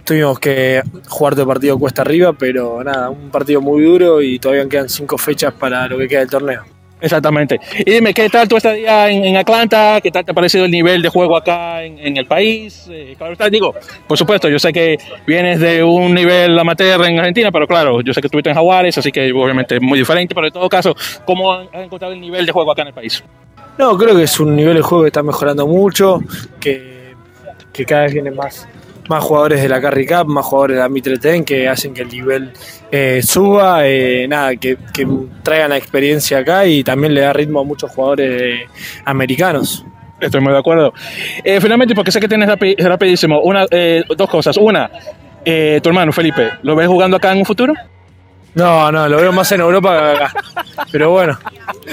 tuvimos que jugar todo el partido cuesta arriba. Pero nada, un partido muy duro y todavía quedan cinco fechas para lo que queda del torneo. Exactamente. Y dime, ¿qué tal tu estadía en, en Atlanta? ¿Qué tal te ha parecido el nivel de juego acá en, el país? Eh, claro, digo, por supuesto, yo sé que vienes de un nivel amateur en Argentina, pero claro, yo sé que estuviste en Jaguares, así que obviamente es muy diferente, pero en todo caso, ¿cómo has encontrado el nivel de juego acá en el país? No, creo que es un nivel de juego que está mejorando mucho, que, que cada vez viene más, más jugadores de la Carry Cup, más jugadores de la Mitre Ten que hacen que el nivel eh, suba, eh, nada, que, traigan la experiencia acá y también le da ritmo a muchos jugadores americanos. Estoy muy de acuerdo. Eh, finalmente, porque sé que tienes rapidísimo, una, dos cosas. Una, tu hermano Felipe, ¿lo ves jugando acá en un futuro? No, no, lo veo más en Europa que acá. Pero bueno,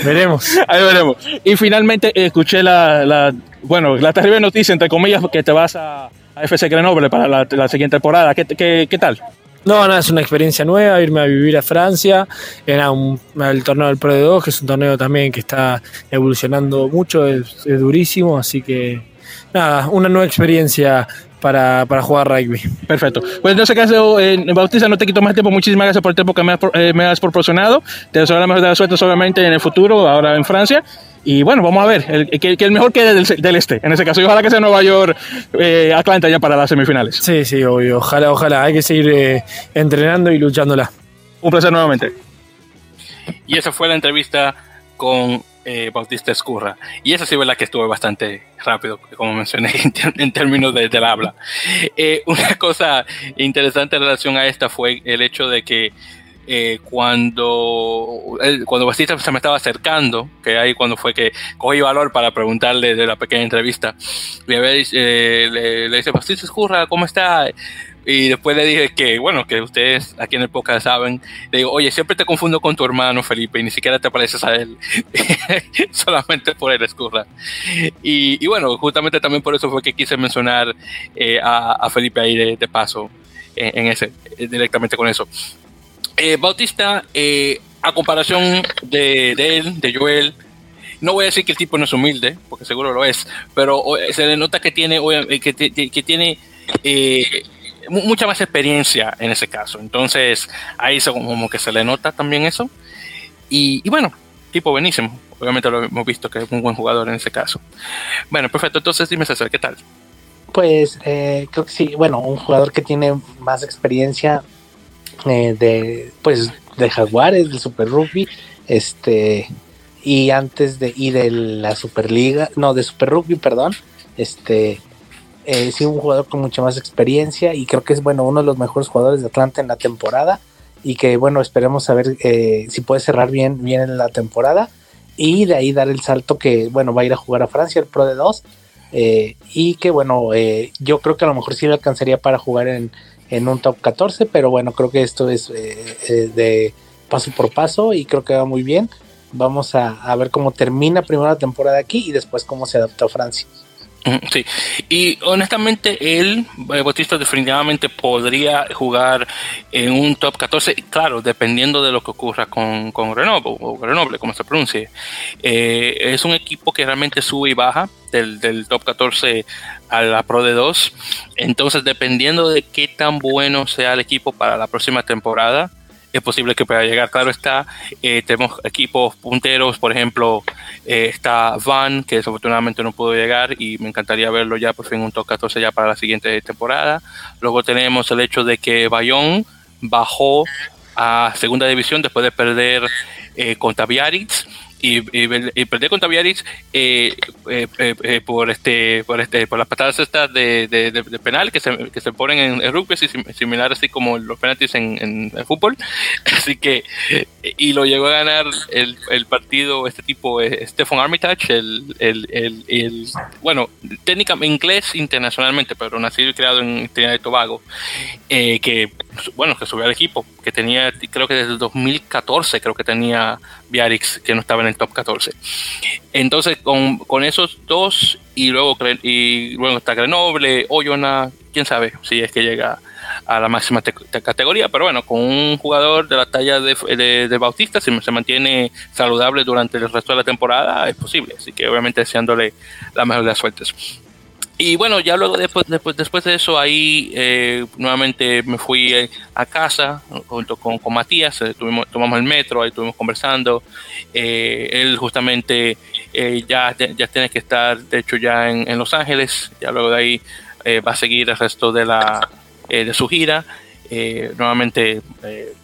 veremos. *laughs* Ahí veremos. Y finalmente escuché la, la, bueno, la terrible noticia, entre comillas, que te vas a, a FC Grenoble para la, siguiente temporada. ¿Qué, qué, qué tal? No, no, es una experiencia nueva, irme a vivir a Francia, era un, el torneo del Pro de 2, que es un torneo también que está evolucionando mucho, es, durísimo, así que nada, una nueva experiencia para, para, jugar rugby. Perfecto. Pues en ese caso, eh, Bautista, no te quito más tiempo. Muchísimas gracias por el tiempo que me has, eh, me has proporcionado. Te deseo la mejor de la suerte, obviamente, en el futuro, ahora en Francia. Y bueno, vamos a ver, el, que, el mejor quede del, del, este, en ese caso. Y ojalá que sea Nueva York, eh, Atlanta ya para las semifinales. Sí, sí, obvio. Ojalá, ojalá. Hay que seguir eh, entrenando y luchándola. Un placer nuevamente. Y esa fue la entrevista con eh, Bautista Escurra. Y esa sí la que estuve bastante rápido, como mencioné, *laughs* en, términos de, del habla. Eh, *laughs* una cosa interesante en relación a esta fue el hecho de que eh, cuando, cuando Bastista se me estaba acercando, que ahí cuando fue que cogí valor para preguntarle de la pequeña entrevista, le, le, dice, Bastista Escurra, ¿cómo está? Y después le dije que, bueno, que ustedes aquí en el podcast saben, le digo, oye, siempre te confundo con tu hermano Felipe y ni siquiera te pareces a él, *laughs* solamente por él escurra. Y, bueno, justamente también por eso fue que quise mencionar eh, a, Felipe ahí de, paso en, ese, directamente con eso. Eh, Bautista, eh, a comparación de, él, de Joel, no voy a decir que el tipo no es humilde, porque seguro lo es, pero se le nota que tiene, que, tiene eh, mucha más experiencia en ese caso. Entonces, ahí como que se le nota también eso. Y, bueno, tipo buenísimo. Obviamente lo hemos visto que es un buen jugador en ese caso. Bueno, perfecto. Entonces, dime César, ¿qué tal? Pues creo que sí. Bueno, un jugador que tiene más experiencia eh, de pues de Jaguares, del Super Rugby, este y antes de y de la Superliga, no, de Super Rugby, perdón, este eh, sí un jugador con mucha más experiencia y creo que es bueno uno de los mejores jugadores de Atlanta en la temporada y que bueno esperemos a ver eh, si puede cerrar bien bien en la temporada y de ahí dar el salto que bueno va a ir a jugar a Francia el Pro de 2 y que bueno yo creo que a lo mejor sí le alcanzaría para jugar en en un top 14, pero bueno, creo que esto es eh, eh, de paso por paso y creo que va muy bien. vamos a, ver cómo termina primero la temporada aquí y después cómo se adapta a Francia. Sí, y honestamente él, eh, Bautista, definitivamente podría jugar en un top 14, claro, dependiendo de lo que ocurra con, con Grenoble, o Grenoble, como se pronuncie. Eh, es un equipo que realmente sube y baja del, del top 14 a la Pro de 2, entonces dependiendo de qué tan bueno sea el equipo para la próxima temporada, es posible que pueda llegar. Claro está, eh, tenemos equipos punteros, por ejemplo, eh, está Van, que desafortunadamente no pudo llegar y me encantaría verlo ya por fin un top 14 ya para la siguiente temporada. Luego tenemos el hecho de que Bayón bajó a segunda división después de perder eh, contra y, y, perder contra Biarritz eh, eh, eh, por este por este por las patadas estas de, penal que se, que se ponen en, rugby similar así como los penaltis en, en, fútbol. *laughs* Así que y lo llegó a ganar el, el partido este tipo Stephen Armitage el, el, el, bueno técnicamente inglés internacionalmente pero nacido y creado en Trinidad y Tobago que bueno que subió al equipo que tenía creo que desde el 2014 creo que tenía Biarritz que no estaba en el top 14. Entonces, con, con esos dos, y luego, y luego está Grenoble, Oyona, quién sabe si es que llega a la máxima categoría, pero bueno, con un jugador de la talla de, de, Bautista, si se mantiene saludable durante el resto de la temporada, es posible. Así que obviamente deseándole la mejor de las suertes. Y bueno, ya luego después, después, después de eso, ahí eh, nuevamente me fui eh, a casa junto con, con Matías, eh, tomamos el metro, ahí estuvimos conversando. él justamente ya, ya tiene que estar, de hecho, ya en, en Los Ángeles, ya luego de ahí va a seguir el resto de, la, de su gira. nuevamente en,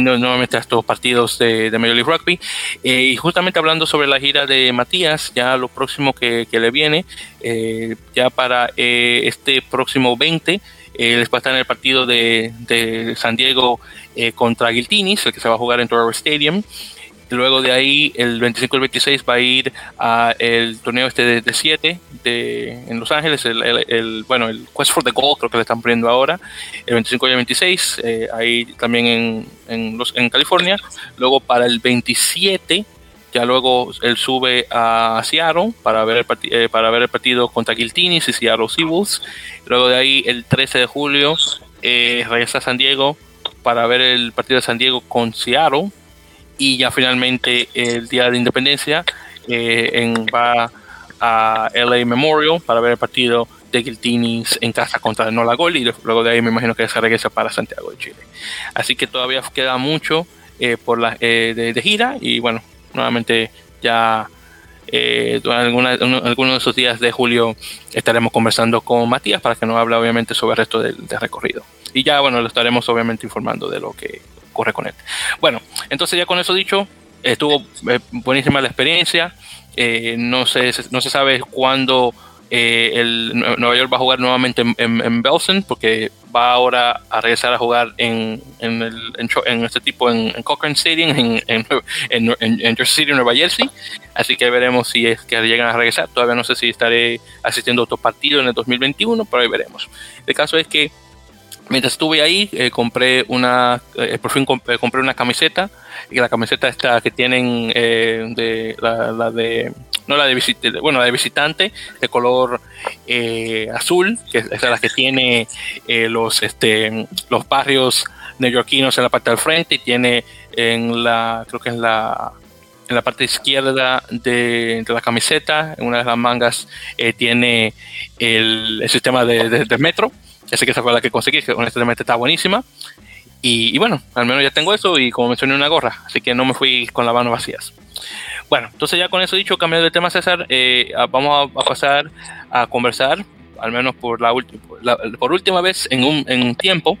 nuevamente a estos partidos de, de Major League Rugby. Eh, y justamente hablando sobre la gira de Matías, ya lo próximo que, que le viene, eh, ya para eh, este próximo 20, les va a estar en el partido de, de San Diego contra Guiltinis, el que se va a jugar en Tower Stadium. Luego de ahí, el 25 y el 26 va a ir a el torneo este de 7 de, en Los Ángeles, el, bueno, el Quest for the Gold, creo que le están poniendo ahora, el 25 y el 26, eh, ahí también en, en, California. Luego para el 27, ya luego él sube a Seattle para ver el, eh, para ver el partido contra Guiltinis y Seattle Seawolves. Luego de ahí, el 13 de julio, eh, regresa a San Diego para ver el partido de San Diego con Seattle y ya finalmente el día de independencia eh, en, va a LA Memorial para ver el partido de Guiltinis en casa contra Nola Gol y luego de ahí me imagino que se regresa para Santiago de Chile. Así que todavía queda mucho eh, por la, eh, de, gira y bueno, nuevamente ya eh, durante algunos de esos días de julio estaremos conversando con Matías para que nos hable obviamente sobre el resto del, del recorrido. Y ya bueno, lo estaremos obviamente informando de lo que corre con él. Bueno, entonces ya con eso dicho, estuvo eh, buenísima la experiencia. Eh, no, se, no se sabe cuándo eh, el Nueva York va a jugar nuevamente en, en, Belsen, porque va ahora a regresar a jugar en, en, el, en este tipo en, Cochrane Stadium, en, en, Jersey City, Nueva Jersey. Así que veremos si es que llegan a regresar. Todavía no sé si estaré asistiendo a otro partido en el 2021, pero ahí veremos. El caso es que mientras estuve ahí, eh, compré una, eh, por fin eh, compré una camiseta, y la camiseta esta que tienen de la, de, no la de visitante, bueno, la de visitante, de color azul, que es la que tiene los, este, los barrios neoyorquinos en la parte del frente y tiene en la, creo que en la, en la parte izquierda de, la camiseta, en una de las mangas, tiene el, sistema de, de metro Así que esa fue la que conseguí, que honestamente está buenísima. Y, bueno, al menos ya tengo eso y como mencioné una gorra, así que no me fui con las manos vacías. Bueno, entonces ya con eso dicho, cambiando de tema César, eh, vamos a, pasar a conversar, al menos por, la, por última vez en un, en un tiempo,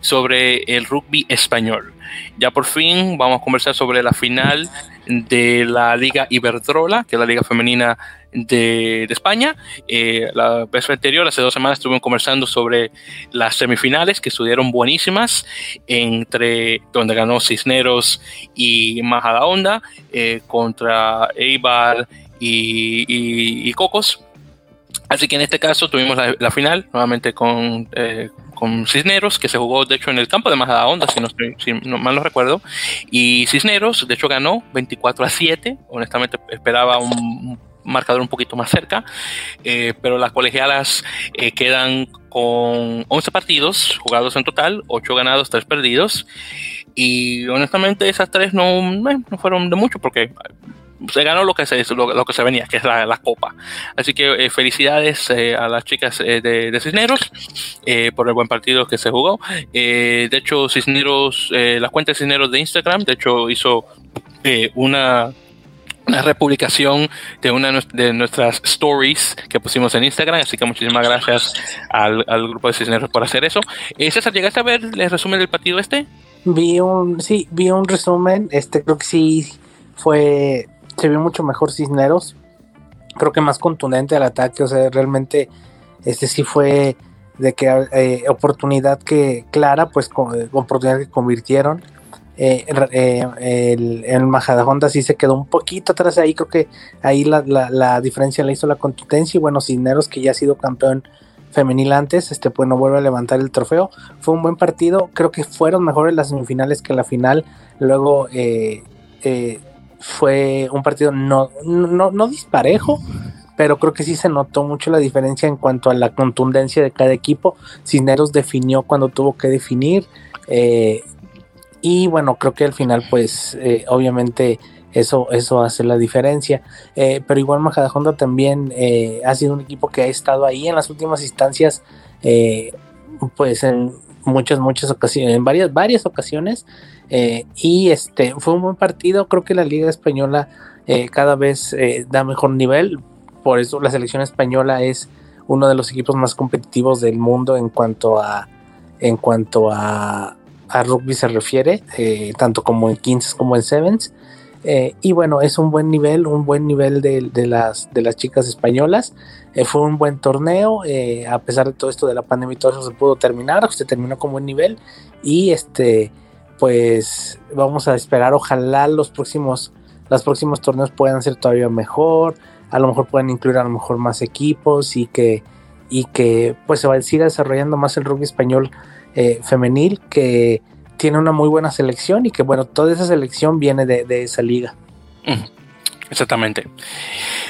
sobre el rugby español. Ya por fin vamos a conversar sobre la final de la Liga Iberdrola, que es la liga femenina de, España. Eh, la vez anterior, hace dos semanas, estuvimos conversando sobre las semifinales que estuvieron buenísimas, entre donde ganó Cisneros y Majadahonda, eh, contra Eibar y, Cocos. Así que en este caso tuvimos la, final nuevamente con, eh, con Cisneros, que se jugó de hecho en el campo de no, estoy, si no mal no recuerdo. Y Cisneros, de hecho, ganó 24 a 7. Honestamente, esperaba un marcador un poquito más cerca, eh, pero las colegialas eh, quedan con 11 partidos jugados en total, 8 ganados, 3 perdidos. Y honestamente esas tres no, no fueron de mucho porque se ganó lo que se, lo, que se venía, que es la, copa. Así que eh, felicidades a las chicas de, Cisneros por el buen partido que se jugó. de hecho, Cisneros, la cuenta de Cisneros de Instagram, de hecho hizo una una republicación de una de nuestras stories que pusimos en Instagram, así que muchísimas gracias al, grupo de Cisneros por hacer eso. Eh, César, ¿llegaste a ver el resumen del partido este? Vi un, sí, vi un resumen, este creo que sí fue, se vio mucho mejor Cisneros, creo que más contundente al ataque, o sea, realmente este sí fue de que eh, oportunidad que clara, pues eh, oportunidad que convirtieron. Eh, eh, el, el Majadahonda sí se quedó un poquito atrás ahí, creo que ahí la, diferencia la hizo la contundencia. Y bueno, Cisneros que ya ha sido campeón femenil antes, este pues no vuelve a levantar el trofeo, fue un buen partido, creo que fueron mejores las semifinales que la final, luego eh, fue un partido no, no, no disparejo, pero creo que sí se notó mucho la diferencia en cuanto a la contundencia de cada equipo. Cisneros definió cuando tuvo que definir. Eh, y bueno, creo que al final, pues, eh, obviamente eso, eso hace la diferencia. Eh, pero igual Majadahonda también ha sido un equipo que ha estado ahí en las últimas instancias, pues en muchas, muchas ocasiones, en varias, varias ocasiones. Y este fue un buen partido. Creo que la Liga Española cada vez da mejor nivel. Por eso la selección española es uno de los equipos más competitivos del mundo en cuanto a en cuanto a, rugby se refiere, eh, tanto como en 15 como en sevens. Eh, y bueno, es un buen nivel, un buen nivel de, las, de las chicas españolas. Eh, fue un buen torneo, a pesar de todo esto de la pandemia y todo eso se pudo terminar, se terminó con buen nivel. Y este, pues vamos a esperar, ojalá los próximos, los próximos torneos puedan ser todavía mejor, a lo mejor puedan incluir a lo mejor más equipos y que, y que pues se va, siga desarrollando más el rugby español eh, femenil que tiene una muy buena selección y que bueno, toda esa selección viene de, esa liga. Exactamente.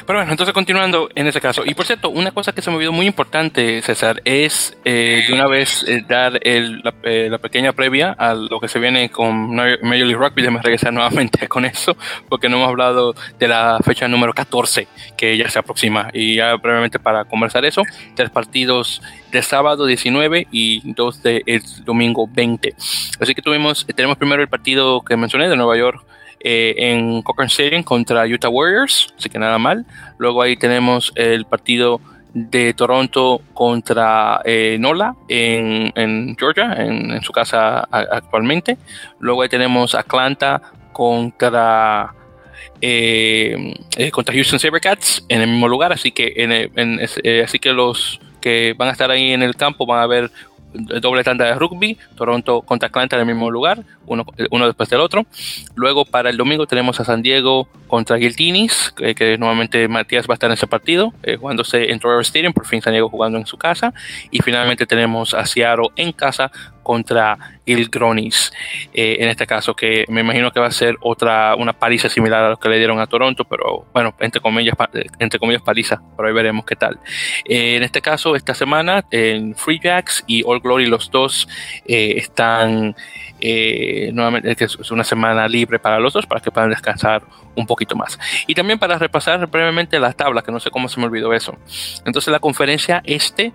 Pero bueno, entonces continuando en ese caso. Y por cierto, una cosa que se me olvidó muy importante, César, es eh, de una vez eh, dar el, eh, la, pequeña previa a lo que se viene con Major League Rugby. Déjame regresar *laughs* nuevamente con eso, porque no hemos hablado de la fecha número 14, que ya se aproxima. Y ya brevemente para conversar eso, tres partidos de sábado 19 y dos de el domingo 20. Así que tuvimos, tenemos primero el partido que mencioné de Nueva York eh, en Cochrane Stadium contra Utah Warriors, así que nada mal. Luego ahí tenemos el partido de Toronto contra eh, Nola en, Georgia, en, su casa actualmente. Luego ahí tenemos Atlanta contra, eh, contra Houston Sabercats en el mismo lugar, así que, en, así que los que van a estar ahí en el campo van a ver doble tanda de rugby, Toronto contra Atlanta en el mismo lugar, uno, uno después del otro. Luego para el domingo tenemos a San Diego contra Guiltinis, que, que nuevamente Matías va a estar en ese partido, eh, jugándose en Trevor Stadium, por fin San Diego jugando en su casa. Y finalmente tenemos a Seattle en casa contra el Gronis, eh, en este caso, que me imagino que va a ser otra, una paliza similar a lo que le dieron a Toronto, pero bueno, entre comillas, entre comillas paliza, pero ahí veremos qué tal. Eh, en este caso, esta semana, en Free Jacks y All Glory, los dos eh, están nuevamente, es una semana libre para los dos, para que puedan descansar un poquito más. Y también para repasar brevemente la tabla, que no sé cómo se me olvidó eso. Entonces, la conferencia este,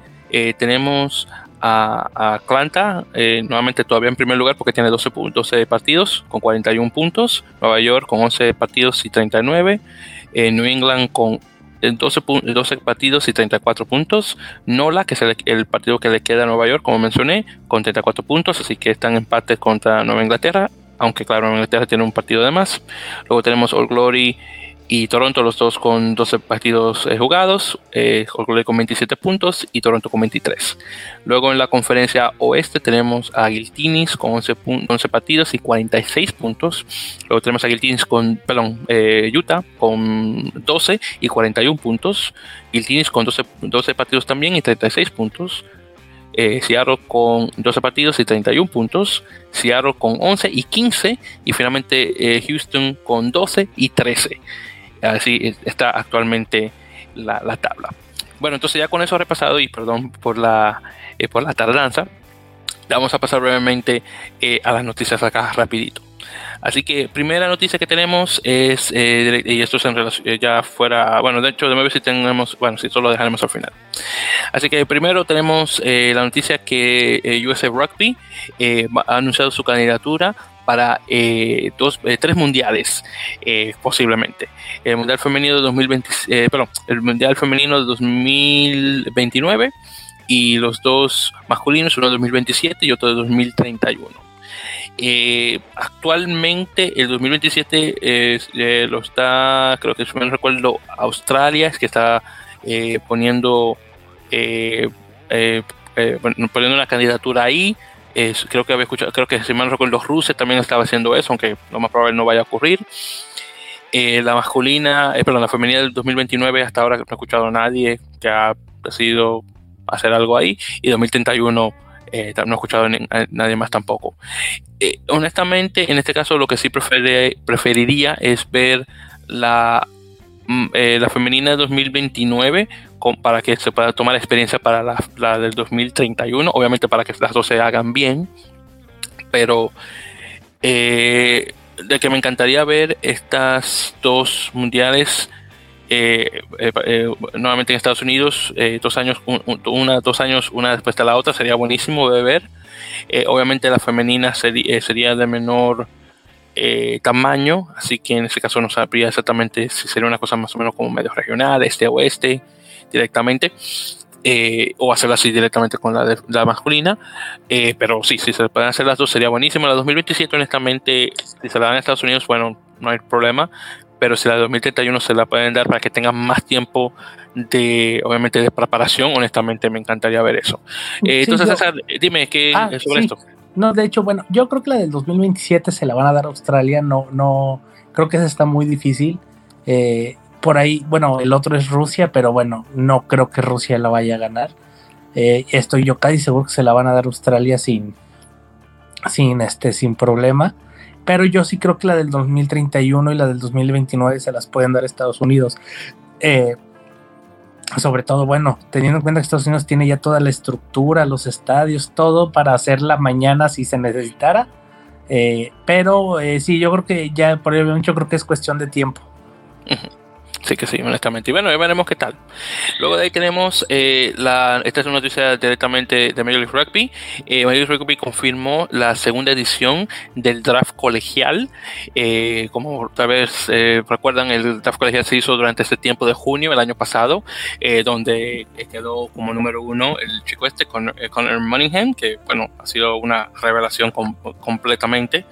tenemos a, Atlanta, eh, nuevamente todavía en primer lugar porque tiene 12, 12, partidos con 41 puntos, Nueva York con 11 partidos y 39, eh, New England con 12, 12, partidos y 34 puntos, Nola, que es el, partido que le queda a Nueva York, como mencioné, con 34 puntos, así que están en contra Nueva Inglaterra, aunque claro, Nueva Inglaterra tiene un partido de más. Luego tenemos All Glory y Toronto los dos con 12 partidos eh, jugados, eh, con 27 puntos y Toronto con 23. Luego en la conferencia oeste tenemos a Guiltinis con 11, 11 partidos y 46 puntos. Luego tenemos a Guiltinis con, perdón, eh, Utah con 12 y 41 puntos. Guiltinis con 12, 12 partidos también y 36 puntos. eh, Seattle con 12 partidos y 31 puntos, Seattle con 11 y 15 y finalmente Houston con 12 y 13. Así está actualmente la, tabla. Bueno, entonces ya con eso repasado y perdón por la, por la tardanza, vamos a pasar brevemente a las noticias acá rapidito. Así que primera noticia que tenemos es, eh, y esto es en relación, eh, ya fuera, bueno, de hecho, de ver si tenemos, bueno, si solo dejaremos al final. Así que primero tenemos eh, la noticia que USA Rugby ha anunciado su candidatura para dos, tres mundiales, posiblemente. El Mundial Femenino de 2020, perdón, el Mundial Femenino de 2029 y los dos masculinos, uno de 2027 y otro de 2031. Eh, actualmente el 2027 eh, lo está, creo que si me recuerdo, Australia es que está eh, poniendo poniendo una candidatura ahí. Creo que había escuchado, creo que si me recuerdo, los rusos también estaba haciendo eso, aunque lo más probable no vaya a ocurrir. la masculina, perdón, la femenina del 2029 hasta ahora no he escuchado a nadie que ha decidido hacer algo ahí. Y 2031 eh, no he escuchado a nadie más tampoco. Eh, honestamente, en este caso lo que sí preferiría es ver la, mm, eh, la femenina de 2029 para que se pueda tomar experiencia para la, del 2031, obviamente para que las dos se hagan bien, pero de que me encantaría ver estas dos mundiales eh, eh, eh, nuevamente en Estados Unidos, dos años, una, dos años, una después de la otra, sería buenísimo de ver. obviamente la femenina sería de menor tamaño, así que en ese caso no sabría exactamente si sería una cosa más o menos como medio regional, este oeste, directamente. o hacerla así directamente con la, la masculina. pero sí, si se pueden hacer las dos sería buenísimo. La 2027, honestamente, si se la dan a Estados Unidos, bueno, no hay problema pero si la de 2031 se la pueden dar para que tengan más tiempo de, obviamente, de preparación, honestamente me encantaría ver eso. Eh, entonces, César, dime qué ah, sobre esto. No, de hecho, bueno, yo creo que la del 2027 se la van a dar a Australia, no, no, creo que esa está muy difícil. Eh, por ahí, bueno, el otro es Rusia, pero bueno, no creo que Rusia la vaya a ganar. Eh, estoy yo casi seguro que se la van a dar Australia sin, sin, este, sin problema. Pero yo sí creo que la del 2031 y la del 2029 se las pueden dar Estados Unidos. Eh, sobre todo, bueno, teniendo en cuenta que Estados Unidos tiene ya toda la estructura, los estadios, todo para hacerla mañana si se necesitara. Eh, pero sí, yo creo que ya por el yo creo que es cuestión de tiempo. Sí que sí, honestamente. Y bueno, ya veremos qué tal. Luego de ahí tenemos eh, la. Esta es una noticia directamente de Major League Rugby. Eh, Major League Rugby confirmó la segunda edición del draft colegial. Eh, como tal vez eh, recuerdan, el draft colegial se hizo durante ese tiempo de junio el año pasado, donde quedó como número uno el chico este, con Connor Monningham, que bueno, ha sido una revelación completamente.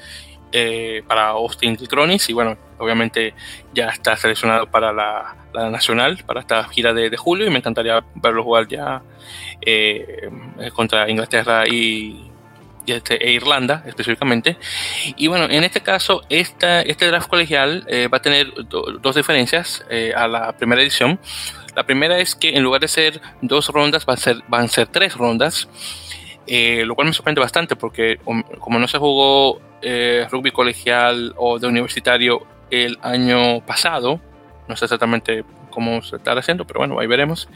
Eh, para Austin Cronis y bueno, obviamente ya está seleccionado para la, nacional, para esta gira de, julio y me encantaría verlo jugar ya eh, contra Inglaterra y, este, e Irlanda específicamente. Y bueno, en este caso, esta, este draft colegial eh, va a tener dos diferencias a la primera edición. La primera es que en lugar de ser dos rondas, va a ser, van a ser tres rondas. Lo cual me sorprende bastante porque como no se jugó eh, rugby colegial o de universitario el año pasado. No sé exactamente cómo se está haciendo, pero bueno, ahí veremos.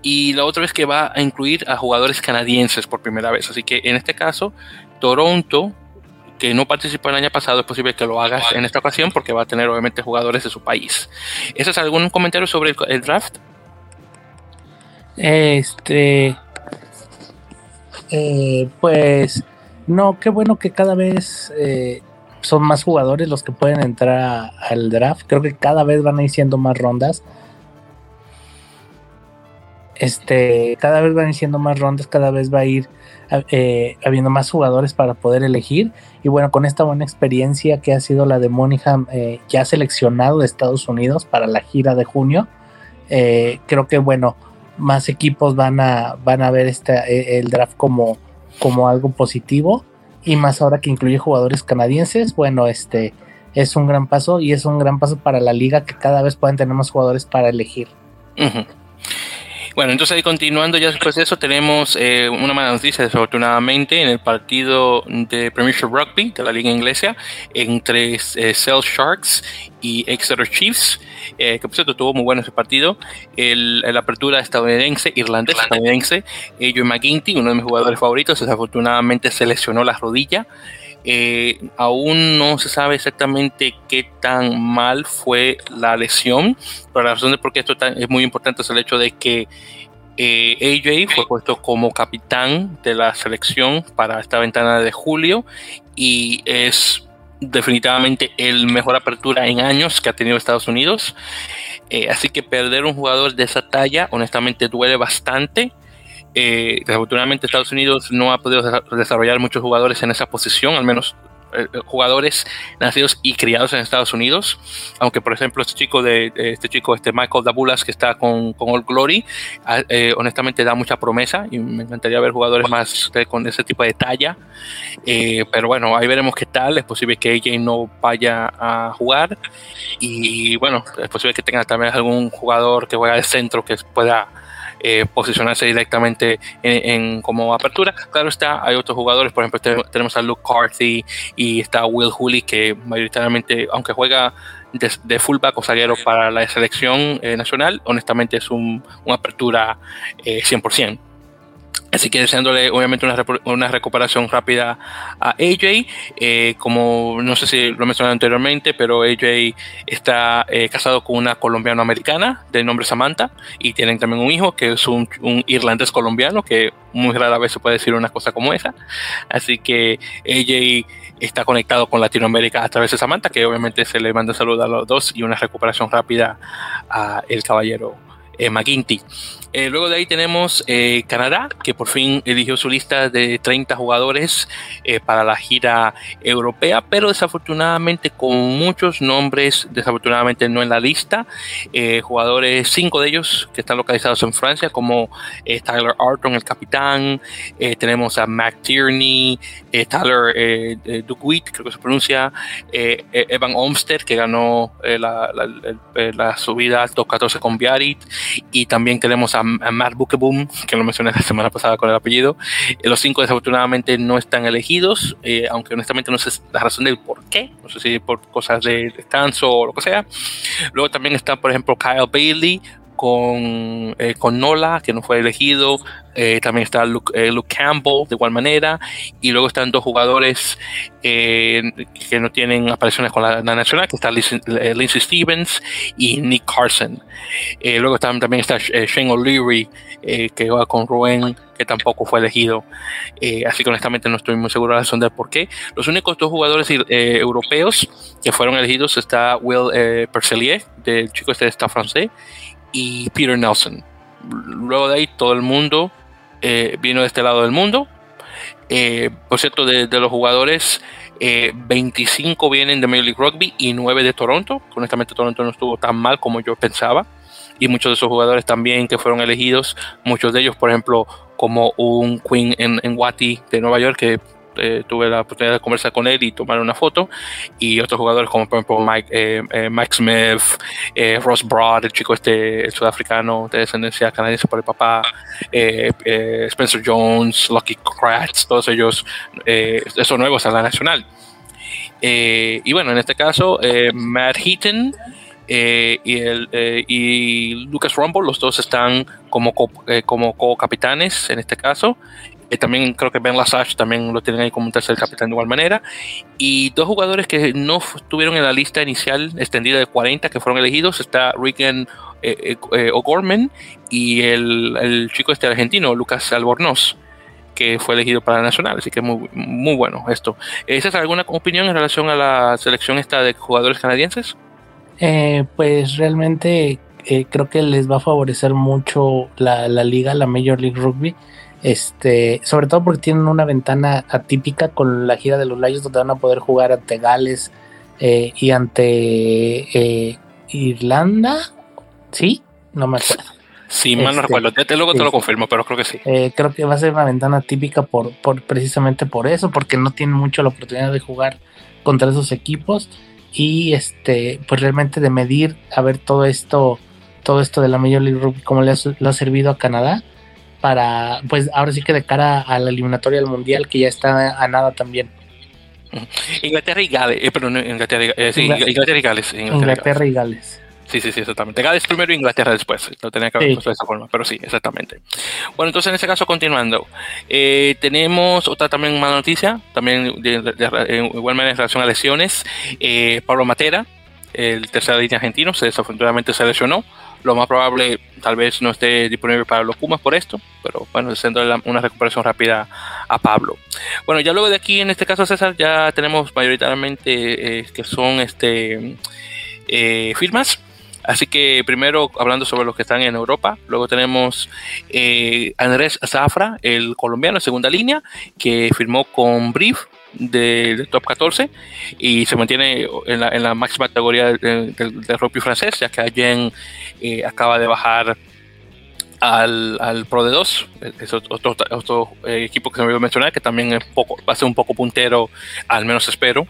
Y la otra es que va a incluir a jugadores canadienses por primera vez. Así que en este caso, Toronto, que no participó el año pasado, es posible que lo haga en esta ocasión porque va a tener obviamente jugadores de su país. ¿Ese es algún comentario sobre el draft? Este. Eh, pues no, qué bueno que cada vez eh, son más jugadores los que pueden entrar al draft. Creo que cada vez van a ir siendo más rondas. Este, cada vez van a siendo más rondas, cada vez va a ir eh, habiendo más jugadores para poder elegir. Y bueno, con esta buena experiencia que ha sido la de Monaghan, ya seleccionado de Estados Unidos para la gira de junio, creo que bueno, más equipos van a, van a ver este, el draft como como algo positivo. Y más ahora que incluye jugadores canadienses, bueno, este es un gran paso y es un gran paso para la liga que cada vez pueden tener más jugadores para elegir. Bueno, entonces ahí continuando ya después de eso tenemos eh, una mala noticia desafortunadamente en el partido de Premiership Rugby de la liga inglesa entre eh, Sharks y Exeter Chiefs, eh, que por cierto tuvo muy bueno ese partido, el, la apertura estadounidense, irlandés estadounidense, Joe McGinty, uno de mis jugadores favoritos, desafortunadamente se lesionó la rodilla. Eh, aún no se sabe exactamente qué tan mal fue la lesión, pero la razón de por qué esto es muy importante es el hecho de que eh, AJ fue puesto como capitán de la selección para esta ventana de julio y es definitivamente el mejor apertura en años que ha tenido Estados Unidos. Eh, así que perder un jugador de esa talla, honestamente, duele bastante. Eh, desafortunadamente Estados Unidos no ha podido desarrollar muchos jugadores en esa posición, al menos jugadores nacidos y criados en Estados Unidos, aunque por ejemplo este chico de, este chico este Michael Dabulas que está con, con All Glory, ah, honestamente da mucha promesa y me encantaría ver jugadores más con ese tipo de talla, pero bueno ahí veremos qué tal, es posible que AJ no vaya a jugar. Y bueno es posible que tenga también algún jugador que juega de centro que pueda eh, posicionarse directamente en, como apertura. Claro está, hay otros jugadores, por ejemplo, tenemos a Luke Carthy y está Will Hooley, que mayoritariamente, aunque juega de, fullback o zaguero para la selección eh, nacional, honestamente es un, una apertura 100%. Así que deseándole obviamente una, recuperación rápida a AJ. Eh, como no sé si lo mencioné anteriormente, pero AJ está eh, casado con una colombiano-americana de nombre Samantha y tienen también un hijo que es un, irlandés colombiano que muy rara vez se puede decir una cosa como esa. Así que AJ está conectado con Latinoamérica a través de Samantha, que obviamente se le manda salud a los dos y una recuperación rápida a el caballero eh. Eh, luego de ahí tenemos eh, Canadá, que por fin eligió su lista de 30 jugadores eh, para la gira europea, pero desafortunadamente con muchos nombres, desafortunadamente no en la lista. jugadores, cinco de ellos que están localizados en Francia, como Tyler Arton, el capitán, tenemos a Mac Tierney, Tyler Duguit, creo que se pronuncia, Evan Olmsted, que ganó la, la, la, subida 2.14 con Biarritz, y también tenemos a a, Matt Bookeboom, que lo mencioné la semana pasada con el apellido. Eh, los cinco desafortunadamente no están elegidos, eh, aunque honestamente no sé la razón del por qué, no sé si por cosas de descanso o lo que sea. Luego también está, por ejemplo, Kyle Bailey, con, eh, con Nola, que no fue elegido. Eh, también está Luke, eh, Luke, Campbell, de igual manera. Y luego están dos jugadores que no tienen apariciones con la, nacional, que está Lindsay, Stevens y Nick Carson. luego también está Shane O'Leary, que va con Rowan, que tampoco fue elegido. así que honestamente no estoy muy seguro de la razón por qué. Los únicos dos jugadores europeos que fueron elegidos está Will Perselier, del chico este de esta francés, y Peter Nelson. Luego de ahí todo el mundo eh, vino de este lado del mundo. Eh, por cierto, de, los jugadores, 25 eh, vienen de Major League Rugby y 9 de Toronto. Honestamente, Toronto no estuvo tan mal como yo pensaba. Y muchos de esos jugadores también que fueron elegidos, muchos de ellos, por ejemplo, como un Queen en, en Wati de Nueva York, que eh, tuve la oportunidad de conversar con él y tomar una foto. Y otros jugadores como por ejemplo Mike, eh, eh, Mike Smith, Ross Broad, el chico este sudafricano de descendencia canadiense por el papá, Spencer Jones, Lucky Kratz, todos ellos, esos nuevos a la nacional. y bueno, en este caso, Matt Heaton. y, el, y Lucas Rumble, los dos están como, como co-capitanes en este caso. Eh, también creo que Ben Lasage también lo tienen ahí como un tercer capitán de igual manera. Y dos jugadores que no estuvieron en la lista inicial extendida de 40 que fueron elegidos. Está Regan eh, eh, O'Gorman y el, chico este argentino, Lucas Albornoz, que fue elegido para la Nacional. Así que muy, muy bueno esto. ¿Esa es alguna opinión en relación a la selección esta de jugadores canadienses? pues realmente creo que les va a favorecer mucho la, la liga, la Major League Rugby este, sobre todo porque tienen una ventana atípica con la gira de los Lions donde van a poder jugar ante Gales eh, y ante eh, Irlanda. ¿Sí? No me acuerdo. Sí, mal no este, recuerdo. luego te lo confirmo, pero creo que sí. Eh, creo que va a ser una ventana típica por, por precisamente por eso, porque no tienen mucho la oportunidad de jugar contra esos equipos y este, pues realmente de medir a ver todo esto todo esto de la Major League Rugby, cómo le ha, servido a Canadá para, pues ahora sí que de cara a la eliminatoria del Mundial, que ya está a nada también. Inglaterra y Gales, eh, perdón, Inglaterra, eh, sí, Inglaterra y Gales. Inglaterra, y Gales. Sí, sí, sí, exactamente. Gales primero y Inglaterra después. Lo tenía que haber puesto de esa forma, pero sí, exactamente. Bueno, entonces en ese caso, continuando, eh, tenemos otra también mala noticia, también de, de, igual en relación a lesiones. Eh, Pablo Matera, el tercer línea argentino, se desafortunadamente se lesionó. Lo más probable, tal vez no esté disponible para los Pumas por esto, pero bueno, siendo una recuperación rápida a Pablo. Bueno, ya luego de aquí, en este caso, César, ya tenemos mayoritariamente eh, que son este firmas Así que primero hablando sobre los que están en Europa, luego tenemos eh, Andrés Zafra, el colombiano, segunda línea, que firmó con Brief del top 14 y se mantiene en la, máxima categoría del, rugby francés, ya que Allen eh, acaba de bajar al, al Pro de 2, es otro, otro, eh, equipo que se me olvidó mencionar, que también es poco, va a ser un poco puntero, al menos espero,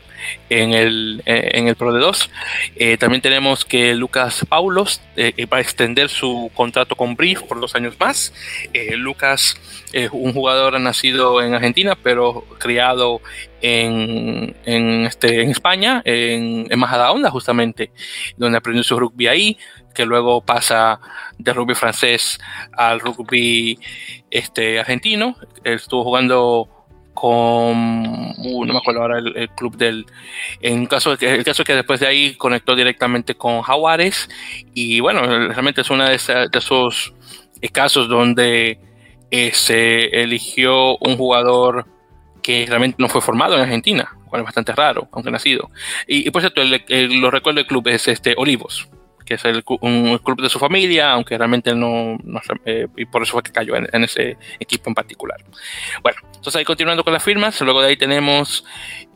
en el, eh, en el Pro de 2. Eh, también tenemos que Lucas Paulos va a extender su contrato con Brief por dos años más. Lucas es un jugador nacido en Argentina, pero criado en, en, este, en España, en, en Majadahonda justamente, donde aprendió su rugby ahí, que luego pasa de rugby francés al rugby este, argentino. estuvo jugando con, uh, no me acuerdo ahora el, club del, en caso el caso que después de ahí conectó directamente con Jaguares y bueno, realmente es uno de, esos casos donde se eligió un jugador que realmente no fue formado en Argentina, cual es bastante raro, aunque nacido. Y, por cierto, lo recuerdo del club es este Olivos, que es el, un club de su familia, aunque realmente no, no eh, y por eso fue que cayó en, ese equipo en particular. Bueno, entonces ahí continuando con las firmas, luego de ahí tenemos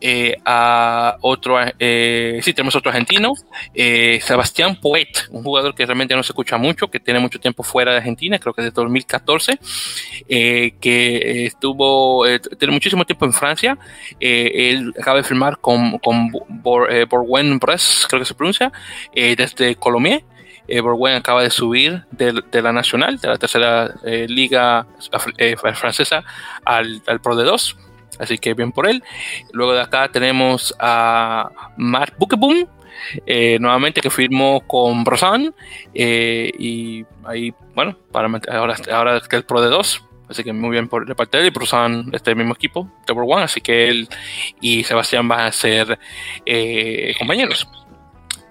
eh, a otro, eh, sí, tenemos otro argentino, eh, Sebastián Poet, un jugador que realmente no se escucha mucho, que tiene mucho tiempo fuera de Argentina, creo que desde 2014, que estuvo, tiene muchísimo tiempo en Francia, él acaba de firmar con, con Bourgogne Brest, creo que se pronuncia, desde Colombia. Eh, acaba de subir de, la Nacional, de la tercera liga francesa, al, Pro de 2 así que bien por él. Luego de acá tenemos a Mark Bukeboom, eh, nuevamente que firmó con Brosan eh, y ahí, bueno, para ahora, ahora que el Pro de 2, así que muy bien por de parte de él y Brosan este mismo equipo, Tower One, así que él y Sebastián van a ser eh, compañeros.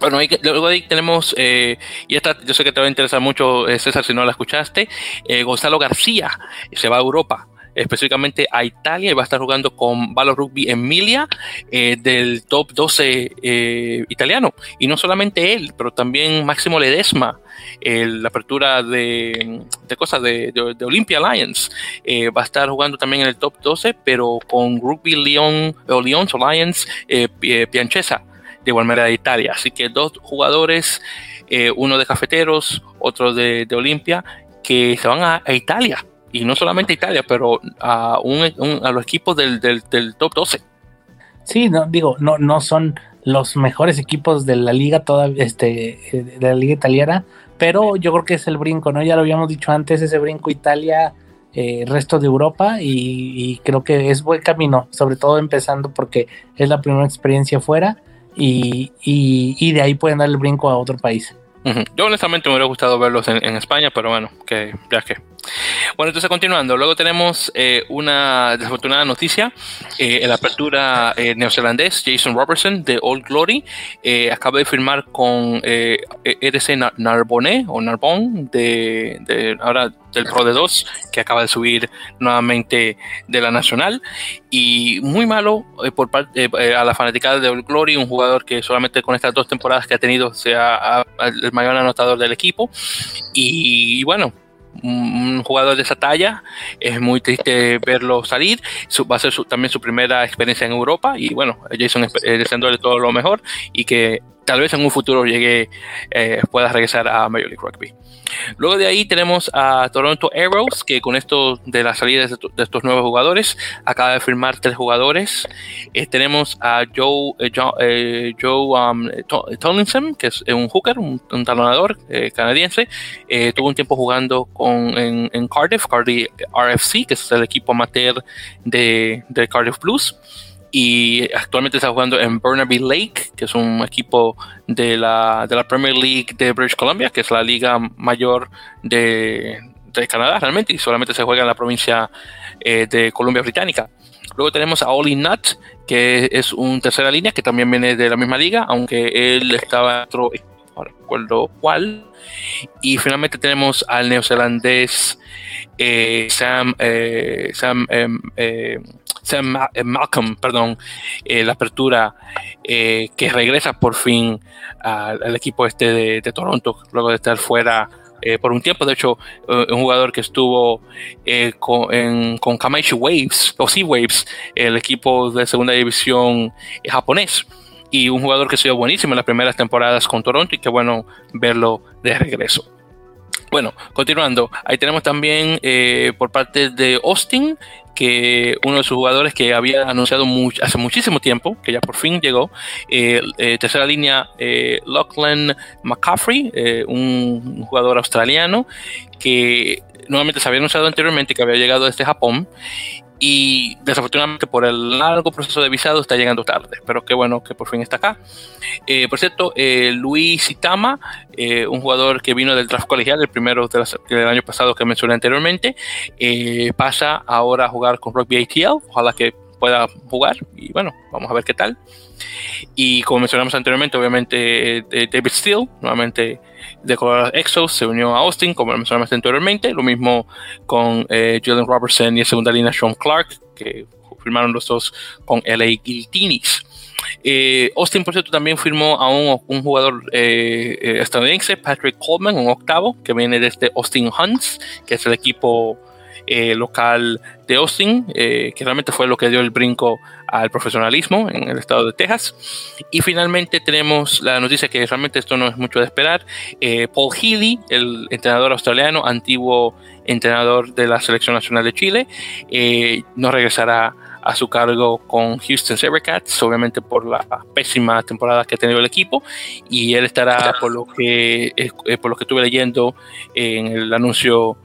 Bueno, ahí, luego ahí tenemos, y esta yo sé que te va a interesar mucho, César, si no la escuchaste, Gonzalo García, se va a Europa específicamente a Italia y va a estar jugando con Valor Rugby Emilia eh, del top 12 eh, italiano. Y no solamente él, pero también Máximo Ledesma, la apertura de, cosas de, de, Olympia Alliance, eh, va a estar jugando también en el top 12, pero con Rugby Lyon o Lyons Alliance Pianchesa de igual manera de Italia. Así que dos jugadores, uno de cafeteros, otro de, de Olimpia, que se van a Italia y no solamente Italia, pero a, un, a los equipos del, del, top 12. Sí, no, digo, no, no son los mejores equipos de la liga toda, este, de la liga italiana, pero yo creo que es el brinco, ¿no? Ya lo habíamos dicho antes, ese brinco Italia, eh, resto de Europa, y, creo que es buen camino, sobre todo empezando porque es la primera experiencia fuera, y, y de ahí pueden dar el brinco a otro país. Yo honestamente me hubiera gustado verlos en, España, pero bueno, que ya que. Bueno, entonces continuando, luego tenemos eh, una desafortunada noticia. Eh, la apertura eh, neozelandés Jason Robertson de Old Glory eh, acaba de firmar con EDC Narbonne o Narbonne de, ahora del Pro de 2 que acaba de subir nuevamente de la Nacional y muy malo por parte a la fanaticada de Old Glory, un jugador que solamente con estas dos temporadas que ha tenido sea el mayor anotador del equipo y bueno un jugador de esa talla, es muy triste verlo salir. va a ser también su primera experiencia en Europa y bueno, Jason eh, deseándole todo lo mejor y que tal vez en un futuro llegue, eh, pueda regresar a Major League Rugby. Luego de ahí tenemos a Toronto Arrows, que con esto de la salida de, estos nuevos jugadores, acaba de firmar tres jugadores. Eh, tenemos a Joe, eh, eh, Joe um, Tomlinson, que es un hooker, un, talonador canadiense. tuvo un tiempo jugando con, en, Cardiff, Cardiff RFC, que es el equipo amateur de, de Cardiff Blues y actualmente está jugando en Burnaby Lake, que es un equipo de la, de la Premier League de British Columbia, que es la liga mayor de, Canadá realmente, y solamente se juega en la provincia eh, de Columbia Británica. Luego tenemos a Oli Nutt, que es un tercera línea, que también viene de la misma liga, aunque él estaba otro, no recuerdo cuál. Y finalmente tenemos al neozelandés eh, Sam, eh, Sam em, Sam eh, Malcolm, perdón, la apertura que regresa por fin al, equipo este de, Toronto, luego de estar fuera por un tiempo. De hecho, un jugador que estuvo con, con Kamaishi Waves, o Sea Waves, el equipo de segunda división japonés. Y un jugador que se dio buenísimo en las primeras temporadas con Toronto y que bueno verlo de regreso. Bueno, continuando, ahí tenemos también por parte de Austin que uno de sus jugadores que había anunciado hace muchísimo tiempo, que ya por fin llegó, eh, eh, tercera línea, eh, Lachlan McCaffrey, eh, un jugador australiano que nuevamente se había anunciado anteriormente que había llegado desde Japón y desafortunadamente por el largo proceso de visado está llegando tarde, pero qué bueno que por fin está acá. Eh, por cierto, eh, Luis Itama, eh, un jugador que vino del draft colegial, el primero del año pasado que mencioné anteriormente, pasa ahora a jugar con Rugby ATL, ojalá que pueda jugar y bueno, vamos a ver qué tal. Y como mencionamos anteriormente, obviamente David Steele, nuevamente de Colorado Exos, se unió a Austin, como mencionamos anteriormente. Lo mismo con eh, Julian Robertson y en segunda línea Sean Clark, que firmaron los dos con LA Guiltinis. Eh, Austin, por cierto, también firmó a un, jugador eh, estadounidense, Patrick Coleman, un octavo, que viene desde Austin Hunts, que es el equipo eh, local de Austin, eh, que realmente fue lo que dio el brinco al profesionalismo en el estado de Texas. Y finalmente tenemos la noticia que realmente esto no es mucho de esperar. Eh, Paul Healy, el entrenador australiano, antiguo entrenador de la Selección Nacional de Chile, no regresará a su cargo con Houston Sabercats, obviamente por la pésima temporada que ha tenido el equipo, y él estará, por lo que, por lo que estuve leyendo en el anuncio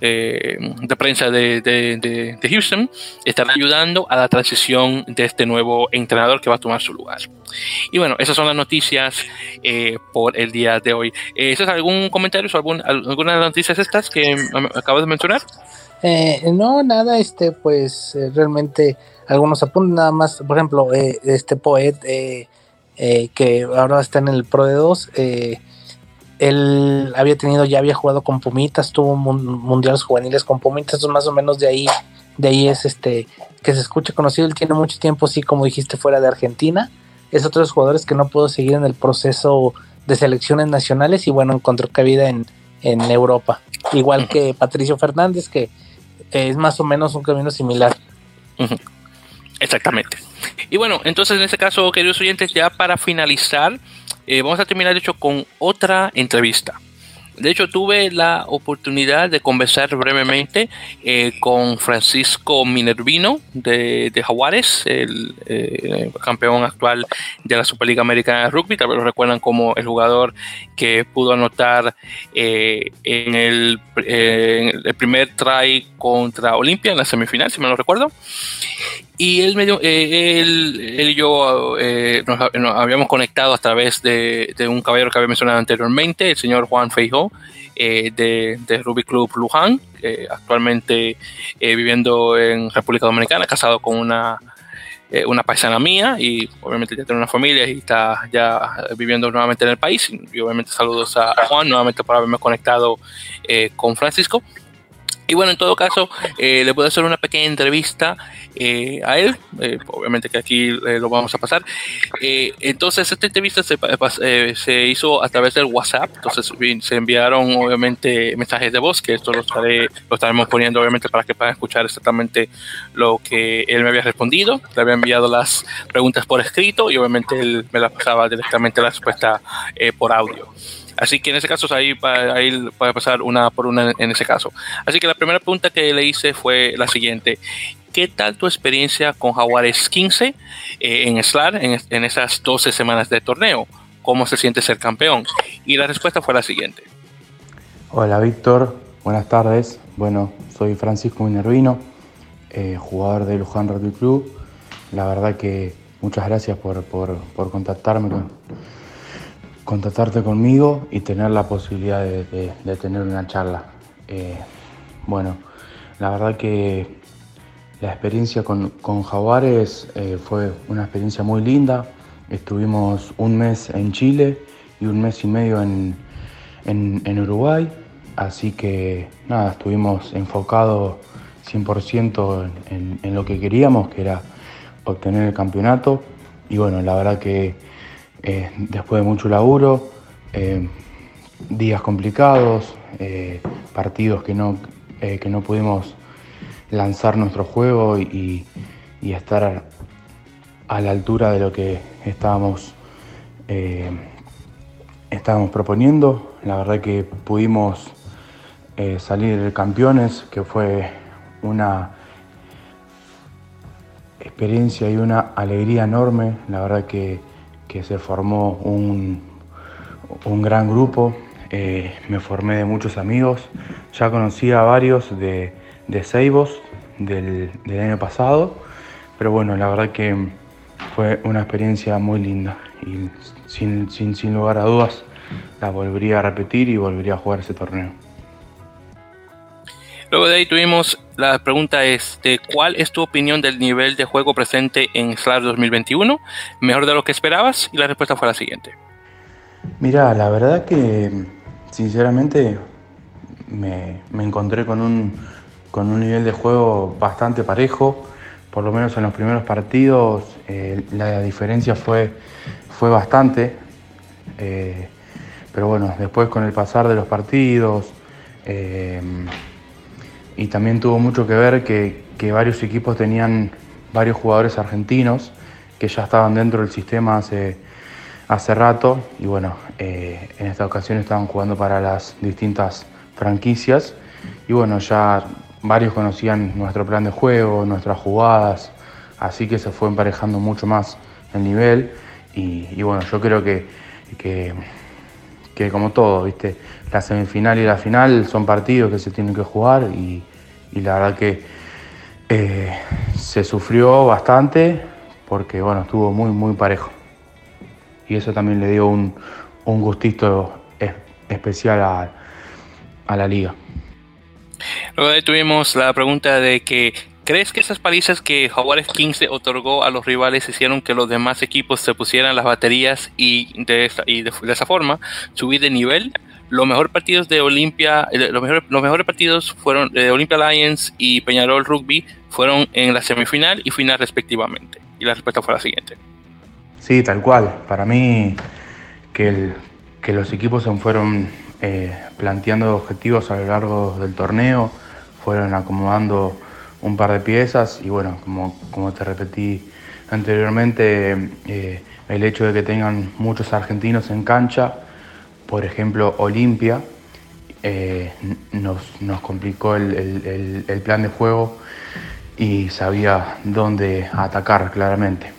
eh, de prensa de, Houston están ayudando a la transición de este nuevo entrenador que va a tomar su lugar. Y bueno, esas son las noticias eh, por el día de hoy. Eh, ¿Es algún comentario sobre alguna de las noticias estas que acabo de mencionar? no, nada, este, pues realmente algunos apuntes nada más, por ejemplo, este Poet que ahora está en el Pro de 2, él había tenido, ya había jugado con Pumitas, tuvo mundiales juveniles con Pumitas, más o menos de ahí, de ahí es este, que se escucha conocido, él tiene mucho tiempo, sí, como dijiste, fuera de Argentina, es otro de los jugadores que no pudo seguir en el proceso de selecciones nacionales y bueno, encontró cabida en, en Europa, igual que Patricio Fernández, que es más o menos un camino similar. Exactamente. Y bueno, entonces en este caso, queridos oyentes, ya para finalizar, eh, vamos a terminar, de hecho, con otra entrevista. De hecho, tuve la oportunidad de conversar brevemente eh, con Francisco Minervino de, de Jaguares, el eh, campeón actual de la Superliga Americana de Rugby. Tal vez lo recuerdan como el jugador que pudo anotar en el, el, primer try contra Olimpia en la semifinal, si me lo recuerdo. Y él, medio, eh, él, y yo eh, nos, habíamos conectado a través de, un caballero que había mencionado anteriormente, el señor Juan Feijo, eh, de, de Ruby Club Luján, actualmente viviendo en República Dominicana, casado con una, una paisana mía y obviamente ya tiene una familia y está ya viviendo nuevamente en el país. Y obviamente saludos a Juan nuevamente por haberme conectado con Francisco. Y bueno, en todo caso, eh, le puedo hacer una pequeña entrevista eh, a él, eh, obviamente que aquí lo vamos a pasar. entonces, esta entrevista se, se, hizo a través del WhatsApp, entonces se enviaron obviamente mensajes de voz, que esto lo, estaré, lo estaremos poniendo obviamente para que puedan escuchar exactamente lo que él me había respondido. Le había enviado las preguntas por escrito y obviamente él me las pasaba directamente la respuesta por audio. Así que en ese caso ahí, ahí puede pasar una por una en ese caso. Así que la primera pregunta que le hice fue la siguiente. ¿Qué tal tu experiencia con Jaguares 15 eh, en SLAR en, esas 12 semanas de torneo? ¿Cómo se siente ser campeón? Y la respuesta fue la siguiente. Hola Víctor, buenas tardes. Bueno, soy Francisco Minervino, eh, jugador del Luján Rugby Club. La verdad que muchas gracias por, por, por contactarme con, contactarte conmigo y tener la posibilidad de, tener una charla. Eh, bueno, la verdad que la experiencia con, Jaguares eh, fue una experiencia muy linda. Estuvimos un mes en Chile y un mes y medio en, Uruguay, así que nada, estuvimos enfocados 100% en, en lo que queríamos, que era obtener el campeonato. Y bueno, la verdad que eh, después de mucho laburo, eh, días complicados, eh, partidos que no, que no pudimos lanzar nuestro juego y, estar a, la altura de lo que estábamos, estábamos proponiendo. La verdad que pudimos salir campeones, que fue una experiencia y una alegría enorme. La verdad que se formó un, un gran grupo, eh, me formé de muchos amigos, ya conocía a varios de, de Seibos del, del, año pasado, pero bueno, la verdad que fue una experiencia muy linda. Y sin, sin, sin lugar a dudas la volvería a repetir y volvería a jugar ese torneo. Luego de ahí tuvimos la pregunta es cuál es tu opinión del nivel de juego presente en Slash 2021, mejor de lo que esperabas y la respuesta fue la siguiente. Mira, la verdad que sinceramente me, encontré con un, con un nivel de juego bastante parejo, por lo menos en los primeros partidos eh, la diferencia fue, fue bastante, eh, pero bueno, después con el pasar de los partidos, eh, y también tuvo mucho que ver que, varios equipos tenían varios jugadores argentinos que ya estaban dentro del sistema hace, hace rato. Y bueno, eh, en esta ocasión estaban jugando para las distintas franquicias. Y bueno, ya varios conocían nuestro plan de juego, nuestras jugadas, así que se fue emparejando mucho más el nivel. Y, bueno, yo creo que, que, que como todo, ¿viste? la semifinal y la final son partidos que se tienen que jugar y, la verdad que eh, se sufrió bastante porque bueno, estuvo muy muy parejo. Y eso también le dio un, gustito especial a, la liga. Luego tuvimos la pregunta de que ¿Crees que esas palizas que Jaguares 15 otorgó a los rivales hicieron que los demás equipos se pusieran las baterías y de, y de esa forma subir de nivel? los mejores partidos de Olimpia, eh, los mejores, los mejores partidos fueron de Olimpia Lions y Peñarol Rugby fueron en la semifinal y final respectivamente. Y la respuesta fue la siguiente. Sí, tal cual. Para mí que, que los equipos se fueron eh, planteando objetivos a lo largo del torneo, fueron acomodando un par de piezas y bueno, como, como te repetí anteriormente, eh, el hecho de que tengan muchos argentinos en cancha por ejemplo, Olimpia eh, nos, complicó el, plan de juego y sabía dónde atacar claramente.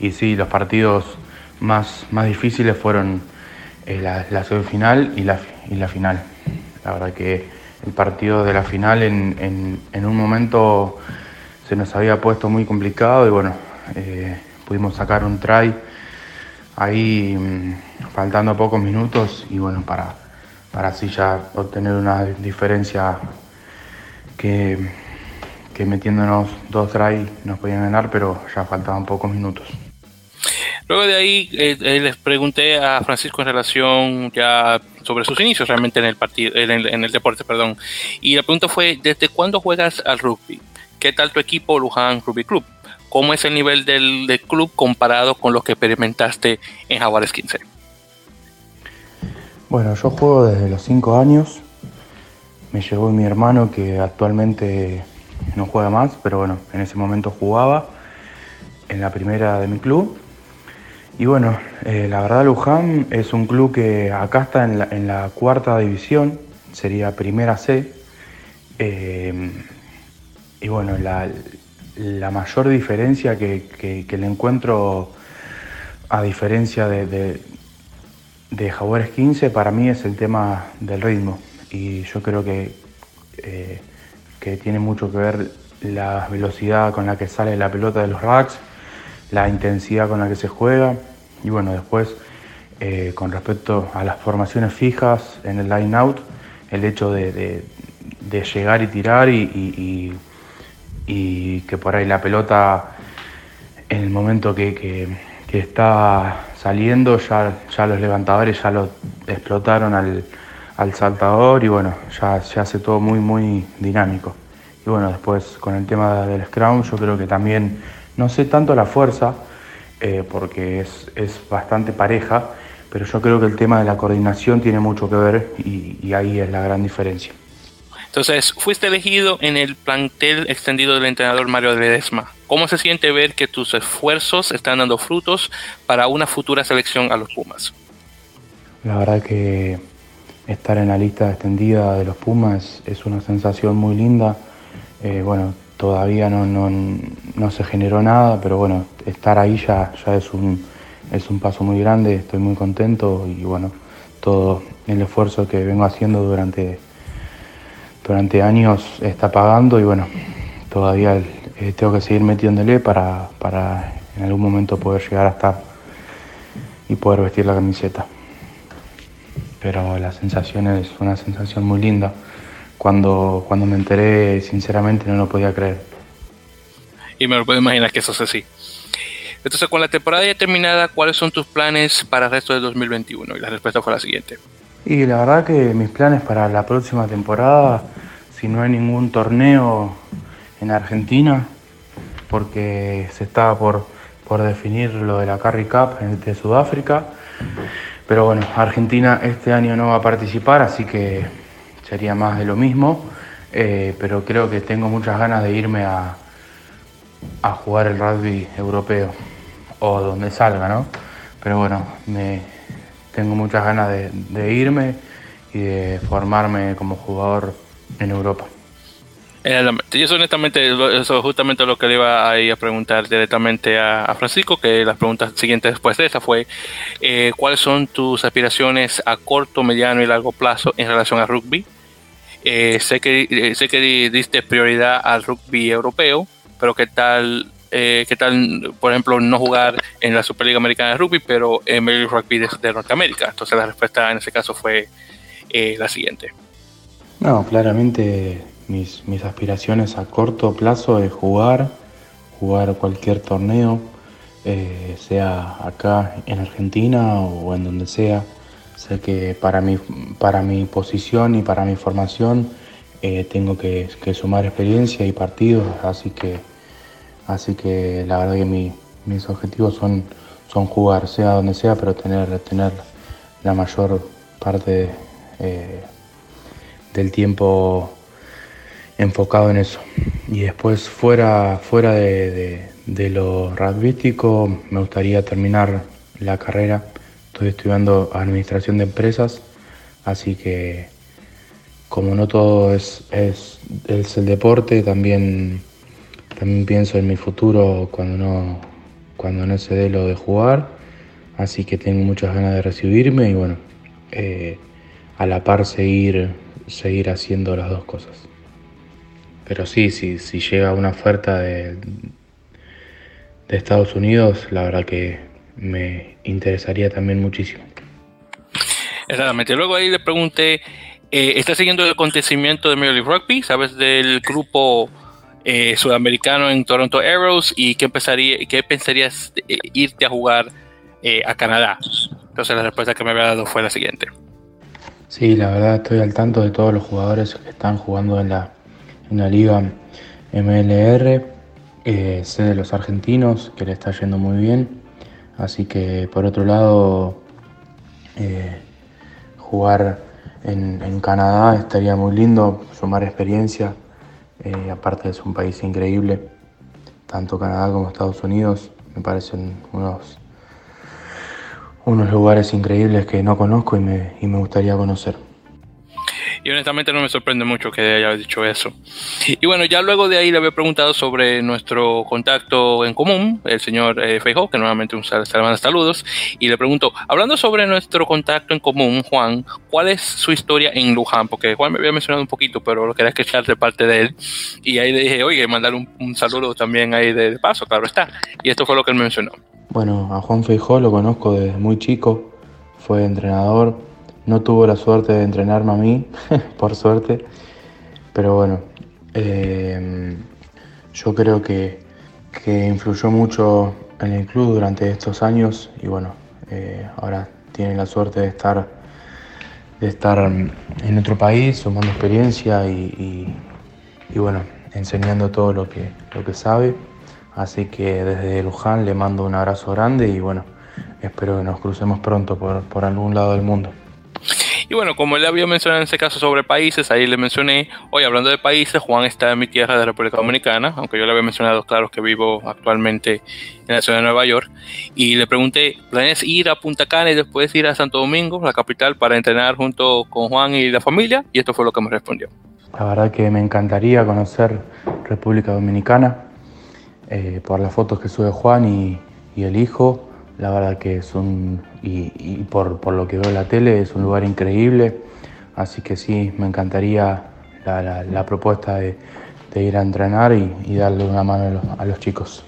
Y sí, los partidos más, más difíciles fueron eh, la, semifinal y la, y la final. La verdad que el partido de la final en, un momento se nos había puesto muy complicado y bueno, eh, pudimos sacar un try ahí mm, faltando pocos minutos y bueno, para, para así ya obtener una diferencia que, metiéndonos dos tries nos podían ganar, pero ya faltaban pocos minutos. Luego de ahí eh, eh, les pregunté a Francisco en relación ya sobre sus inicios realmente en el partido, en el, deporte, perdón. Y la pregunta fue, ¿desde cuándo juegas al rugby? ¿Qué tal tu equipo Luján Rugby Club? ¿Cómo es el nivel del, del club comparado con lo que experimentaste en Jaguares 15? Bueno, yo juego desde los 5 años. Me llegó mi hermano que actualmente no juega más, pero bueno, en ese momento jugaba en la primera de mi club. Y bueno, eh, la verdad Luján es un club que acá está en la, cuarta división, sería primera C. Eh, y bueno, la, mayor diferencia que, le encuentro a diferencia de, de, de Jaguares 15 para mí es el tema del ritmo. Y yo creo que, eh, que tiene mucho que ver la velocidad con la que sale la pelota de los racks, la intensidad con la que se juega y bueno, después eh, con respecto a las formaciones fijas en el line out, el hecho de, de, llegar y tirar y, y, y, que por ahí la pelota en el momento que, que, que está saliendo ya, ya, los levantadores ya lo explotaron al, al saltador y bueno, ya se hace todo muy muy dinámico. Y bueno, después con el tema del scrum yo creo que también no sé tanto la fuerza, eh, porque es, es, bastante pareja, pero yo creo que el tema de la coordinación tiene mucho que ver y, y, ahí es la gran diferencia. Entonces, fuiste elegido en el plantel extendido del entrenador Mario Ledesma. ¿Cómo se siente ver que tus esfuerzos están dando frutos para una futura selección a los Pumas? La verdad que estar en la lista extendida de los Pumas es una sensación muy linda. Eh, bueno, todavía no, no, no, se generó nada, pero bueno, estar ahí ya, ya es, un, es un paso muy grande, estoy muy contento y bueno, todo el esfuerzo que vengo haciendo durante, durante años está pagando y bueno, todavía eh, tengo que seguir metiéndole para, para en algún momento poder llegar a estar y poder vestir la camiseta. Pero la sensación es una sensación muy linda cuando, cuando me enteré, sinceramente no lo podía creer. Y me lo puedo imaginar que eso es así. Entonces, con la temporada ya terminada, ¿cuáles son tus planes para el resto de 2021? Y la respuesta fue la siguiente. Y la verdad que mis planes para la próxima temporada, si no hay ningún torneo en Argentina, porque se está por, por definir lo de la Carry Cup de Sudáfrica, pero bueno, Argentina este año no va a participar, así que sería más de lo mismo, eh, pero creo que tengo muchas ganas de irme a, a jugar el rugby europeo o donde salga, ¿no? Pero bueno, me, tengo muchas ganas de, de irme y de formarme como jugador en Europa. Y eso honestamente, eso es justamente lo que le iba a, ir a preguntar directamente a, a, Francisco, que las preguntas siguientes después de esa fue, eh, ¿cuáles son tus aspiraciones a corto, mediano y largo plazo en relación al rugby? Eh, sé, que, eh, sé que diste prioridad al rugby europeo, pero ¿qué tal, eh, ¿qué tal, por ejemplo, no jugar en la Superliga Americana de Rugby, pero en el Rugby de, Norteamérica? Entonces la respuesta en ese caso fue eh, la siguiente. No, claramente mis, mis aspiraciones a corto plazo es jugar, jugar cualquier torneo, sea acá en Argentina o en donde sea. Sé que para mi, para mi posición y para mi formación eh, tengo que, sumar experiencia y partidos, así que, así que la verdad que mi, mis objetivos son, son jugar, sea donde sea, pero tener, tener la mayor parte eh, del tiempo enfocado en eso. Y después fuera, fuera de, de, de lo rugbyístico me gustaría terminar la carrera Estoy estudiando administración de empresas, así que como no todo es, es, es, el deporte, también, también pienso en mi futuro cuando no, cuando no se dé lo de jugar. Así que tengo muchas ganas de recibirme y bueno, eh, a la par seguir, seguir haciendo las dos cosas. Pero sí, sí, si llega una oferta de, de Estados Unidos, la verdad que me interesaría también muchísimo. Exactamente. Luego ahí le pregunté, eh, ¿estás siguiendo el acontecimiento de Major League Rugby? ¿Sabes del grupo eh, sudamericano en Toronto Arrows? ¿Y qué, qué pensarías de irte a jugar eh, a Canadá? Entonces la respuesta que me había dado fue la siguiente. Sí, la verdad estoy al tanto de todos los jugadores que están jugando en la, en la liga MLR. Eh, sé de los argentinos que le está yendo muy bien. Así que por otro lado, eh, jugar en, Canadá estaría muy lindo, sumar experiencia. Eh, aparte es un país increíble, tanto Canadá como Estados Unidos me parecen unos unos lugares increíbles que no conozco y me, y me gustaría conocer. Y honestamente no me sorprende mucho que haya dicho eso. Y bueno, ya luego de ahí le había preguntado sobre nuestro contacto en común, el señor eh, Feijó, que nuevamente un sal saludos, y le pregunto, hablando sobre nuestro contacto en común, Juan, ¿cuál es su historia en Luján? Porque Juan me había mencionado un poquito, pero lo quería escuchar de parte de él. Y ahí le dije, oye, mandar un, un saludo también ahí de paso, claro está. Y esto fue lo que él mencionó. Bueno, a Juan Feijó lo conozco desde muy chico, fue entrenador, no tuvo la suerte de entrenarme a mí, *laughs* por suerte, pero bueno, eh, yo creo que, influyó mucho en el club durante estos años y bueno, eh, ahora tiene la suerte de estar, de estar en otro país, sumando experiencia y, y bueno, enseñando todo lo que, lo que sabe. Así que desde Luján le mando un abrazo grande y bueno, espero que nos crucemos pronto por, algún lado del mundo. Y bueno, como él había mencionado en ese caso sobre países, ahí le mencioné, hoy hablando de países, Juan está en mi tierra de República Dominicana, aunque yo le había mencionado, claro, que vivo actualmente en la ciudad de Nueva York, y le pregunté, ¿planes ir a Punta Cana y después ir a Santo Domingo, la capital, para entrenar junto con Juan y la familia? Y esto fue lo que me respondió. La verdad que me encantaría conocer República Dominicana. Eh, por las fotos que sube Juan y, el hijo. La verdad que es un, y, por, lo que veo en la tele, es un lugar increíble. Así que sí, me encantaría la, propuesta de, ir a entrenar y, darle una mano a los, chicos.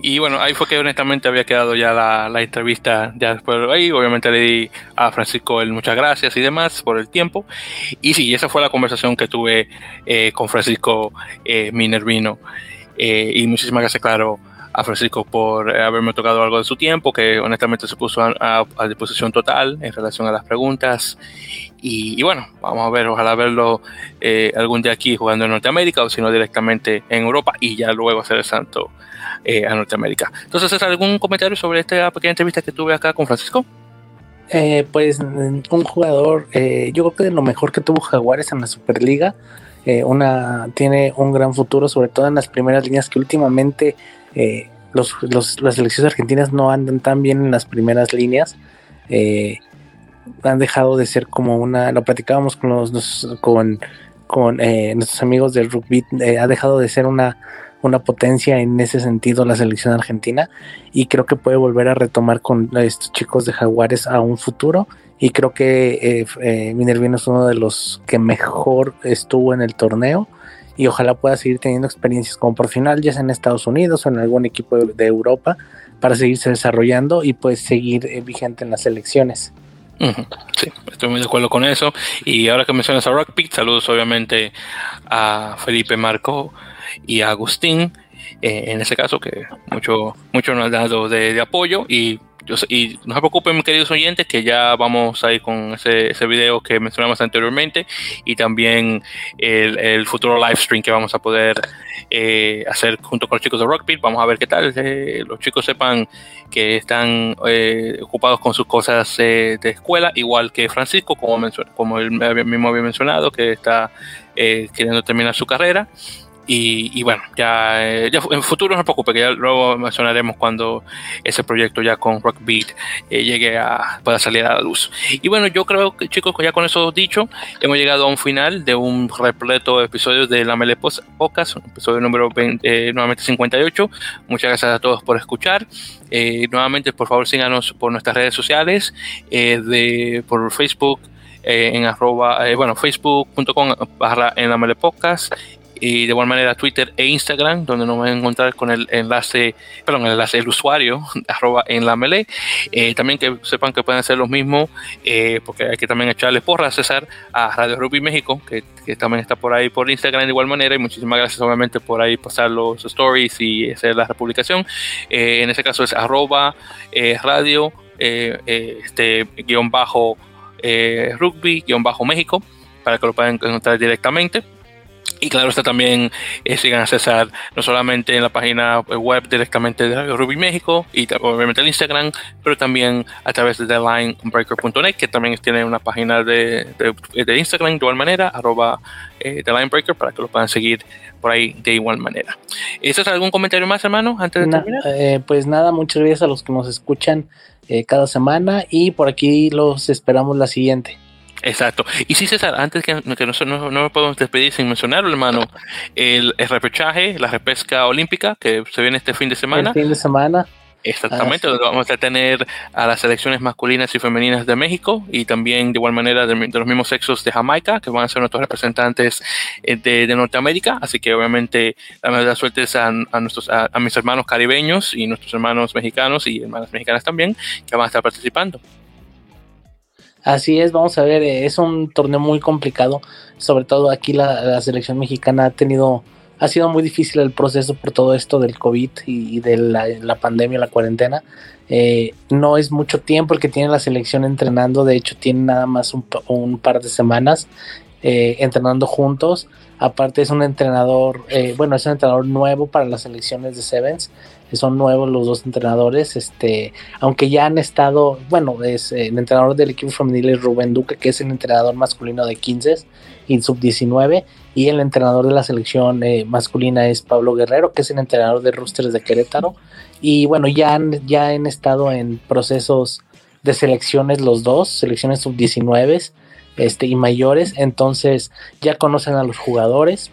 Y bueno, ahí fue que honestamente había quedado ya la, entrevista ya después de ahí. Obviamente le di a Francisco el muchas gracias y demás por el tiempo. Y sí, esa fue la conversación que tuve eh, con Francisco eh, Minervino. Eh, y muchísimas gracias, claro, a Francisco por haberme tocado algo de su tiempo, que honestamente se puso a, disposición total en relación a las preguntas. Y, bueno, vamos a ver, ojalá verlo eh, algún día aquí jugando en Norteamérica o si no directamente en Europa y ya luego hacer el santo eh, a Norteamérica. Entonces, ¿es algún comentario sobre esta pequeña entrevista que tuve acá con Francisco? pues un jugador, yo creo que de lo mejor que tuvo Jaguares en la Superliga eh, una, tiene un gran futuro, sobre todo en las primeras líneas que últimamente eh, los, las selecciones argentinas no andan tan bien en las primeras líneas. Eh, han dejado de ser como una, lo platicábamos con los, con, con nuestros amigos del rugby, ha dejado de ser una, una potencia en ese sentido la selección argentina y creo que puede volver a retomar con estos chicos de Jaguares a un futuro y creo que eh, eh, Minervino es uno de los que mejor estuvo en el torneo y ojalá pueda seguir teniendo experiencias como por final, ya sea en Estados Unidos o en algún equipo de, Europa, para seguirse desarrollando y pues seguir eh, vigente en las elecciones. Sí, estoy muy de acuerdo con eso. Y ahora que mencionas a Rockpick, saludos obviamente a Felipe Marco y a Agustín, en ese caso, que mucho, mucho nos han dado de apoyo y y no se preocupen, queridos oyentes, que ya vamos a ir con ese, ese video que mencionamos anteriormente y también el, futuro live stream que vamos a poder eh, hacer junto con los chicos de Rockpit. Vamos a ver qué tal. Eh, los chicos sepan que están eh, ocupados con sus cosas de escuela, igual que Francisco, como, como él mismo había mencionado, que está queriendo terminar su carrera. Y, bueno, ya, eh, ya, en futuro no se preocupe, que ya luego mencionaremos cuando ese proyecto ya con Rockbeat eh, llegue a pueda salir a la luz. Y bueno, yo creo que chicos, ya con eso dicho, hemos llegado a un final de un repleto de episodios de la Mele Podcast, episodio número 20, eh, nuevamente 58. Muchas gracias a todos por escuchar. nuevamente, por favor, síganos por nuestras redes sociales, de, por Facebook. en arroba, bueno, facebook.com barra en la Mele Podcast y de igual manera Twitter e Instagram, donde nos van a encontrar con el enlace, perdón, el enlace del usuario, *laughs* arroba en la melee. Eh, también que sepan que pueden hacer lo mismo, eh, porque hay que también echarle porra a César a Radio Rugby México, que, también está por ahí por Instagram de igual manera. Y muchísimas gracias, obviamente, por ahí pasar los stories y hacer la republicación. Eh, en ese caso es arroba radio, este guion bajo eh, rugby-méxico para que lo puedan encontrar directamente. Y claro, está también eh, sigan a César no solamente en la página web directamente de Ruby México y obviamente el Instagram, pero también a través de TheLineBreaker.net, que también tiene una página de, de, Instagram de igual manera, arroba eh, TheLineBreaker, para que lo puedan seguir por ahí de igual manera. ¿Eso es algún comentario más, hermano, antes de terminar? Eh, pues nada, muchas gracias a los que nos escuchan eh, cada semana y por aquí los esperamos la siguiente. Exacto. Y sí, César, antes que, que no, no, podemos despedir sin mencionarlo, hermano, el, el, repechaje, la repesca olímpica que se viene este fin de semana. El fin de semana. Exactamente, ah, vamos a tener a las selecciones masculinas y femeninas de México y también de igual manera de, los mismos sexos de Jamaica, que van a ser nuestros representantes eh, de, de Norteamérica. Así que obviamente la mejor suerte a, a, nuestros, a, a mis hermanos caribeños y nuestros hermanos mexicanos y hermanas mexicanas también, que van a estar participando. Así es, vamos a ver, eh, es un torneo muy complicado, sobre todo aquí la, selección mexicana ha tenido, ha sido muy difícil el proceso por todo esto del COVID y, de la, pandemia, la cuarentena. Eh, no es mucho tiempo el que tiene la selección entrenando, de hecho tiene nada más un, par de semanas eh, entrenando juntos. Aparte es un entrenador, bueno, es un entrenador nuevo para las selecciones de Sevens son nuevos los dos entrenadores, este, aunque ya han estado, bueno, es eh, el entrenador del equipo femenil es Rubén Duque, que es el entrenador masculino de 15 y sub 19, y el entrenador de la selección eh, masculina es Pablo Guerrero, que es el entrenador de Roosters de Querétaro, y bueno, ya han, ya han estado en procesos de selecciones los dos, selecciones sub 19 este, y mayores, entonces ya conocen a los jugadores,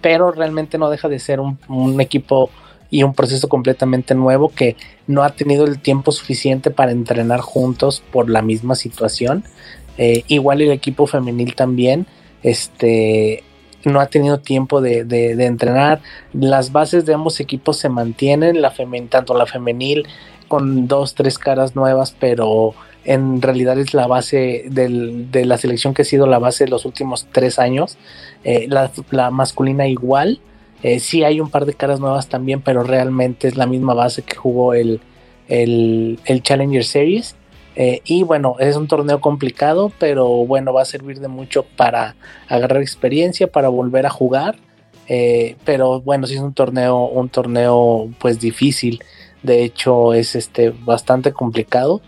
pero realmente no deja de ser un, equipo y un proceso completamente nuevo que no ha tenido el tiempo suficiente para entrenar juntos por la misma situación. Eh, igual el equipo femenil también, este, no ha tenido tiempo de, entrenar. Las bases de ambos equipos se mantienen, la tanto la femenil con dos, tres caras nuevas, pero en realidad es la base de la selección que ha sido la base de los últimos tres años. Eh, la masculina igual eh, sí hay un par de caras nuevas también, pero realmente es la misma base que jugó el, el, Challenger Series. Eh, y bueno, es un torneo complicado, pero bueno, va a servir de mucho para agarrar experiencia, para volver a jugar. Eh, pero bueno, sí es un torneo, un torneo pues difícil. De hecho, es este bastante complicado.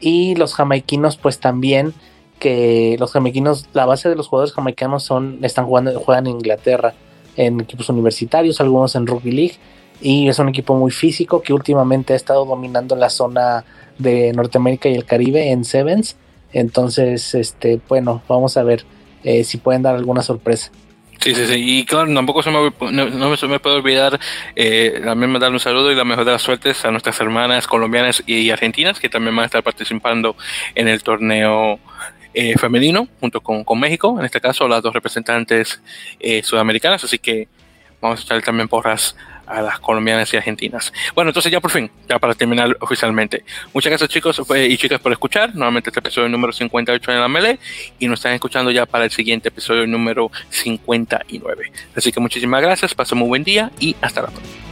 Y los jamaiquinos, pues también, que los jamaiquinos, la base de los jugadores jamaicanos son, están jugando, juegan en Inglaterra en equipos universitarios, algunos en Rugby League. Y es un equipo muy físico que últimamente ha estado dominando la zona de Norteamérica y el Caribe en Sevens. Entonces, este, bueno, vamos a ver eh, si pueden dar alguna sorpresa. Sí, sí, sí. Y claro, tampoco se me, no, se me puede olvidar eh, también mandar un saludo y la mejor de las suertes a nuestras hermanas colombianas y argentinas que también van a estar participando en el torneo eh, femenino junto con, con, México, en este caso las dos representantes eh, sudamericanas, así que vamos a echar también porras a las colombianas y argentinas. Bueno, entonces ya por fin, ya para terminar oficialmente. Muchas gracias chicos y chicas por escuchar. Nuevamente este episodio número 58 en la Mele y nos están escuchando ya para el siguiente episodio número 59. Así que muchísimas gracias, pasen muy buen día y hasta la próxima.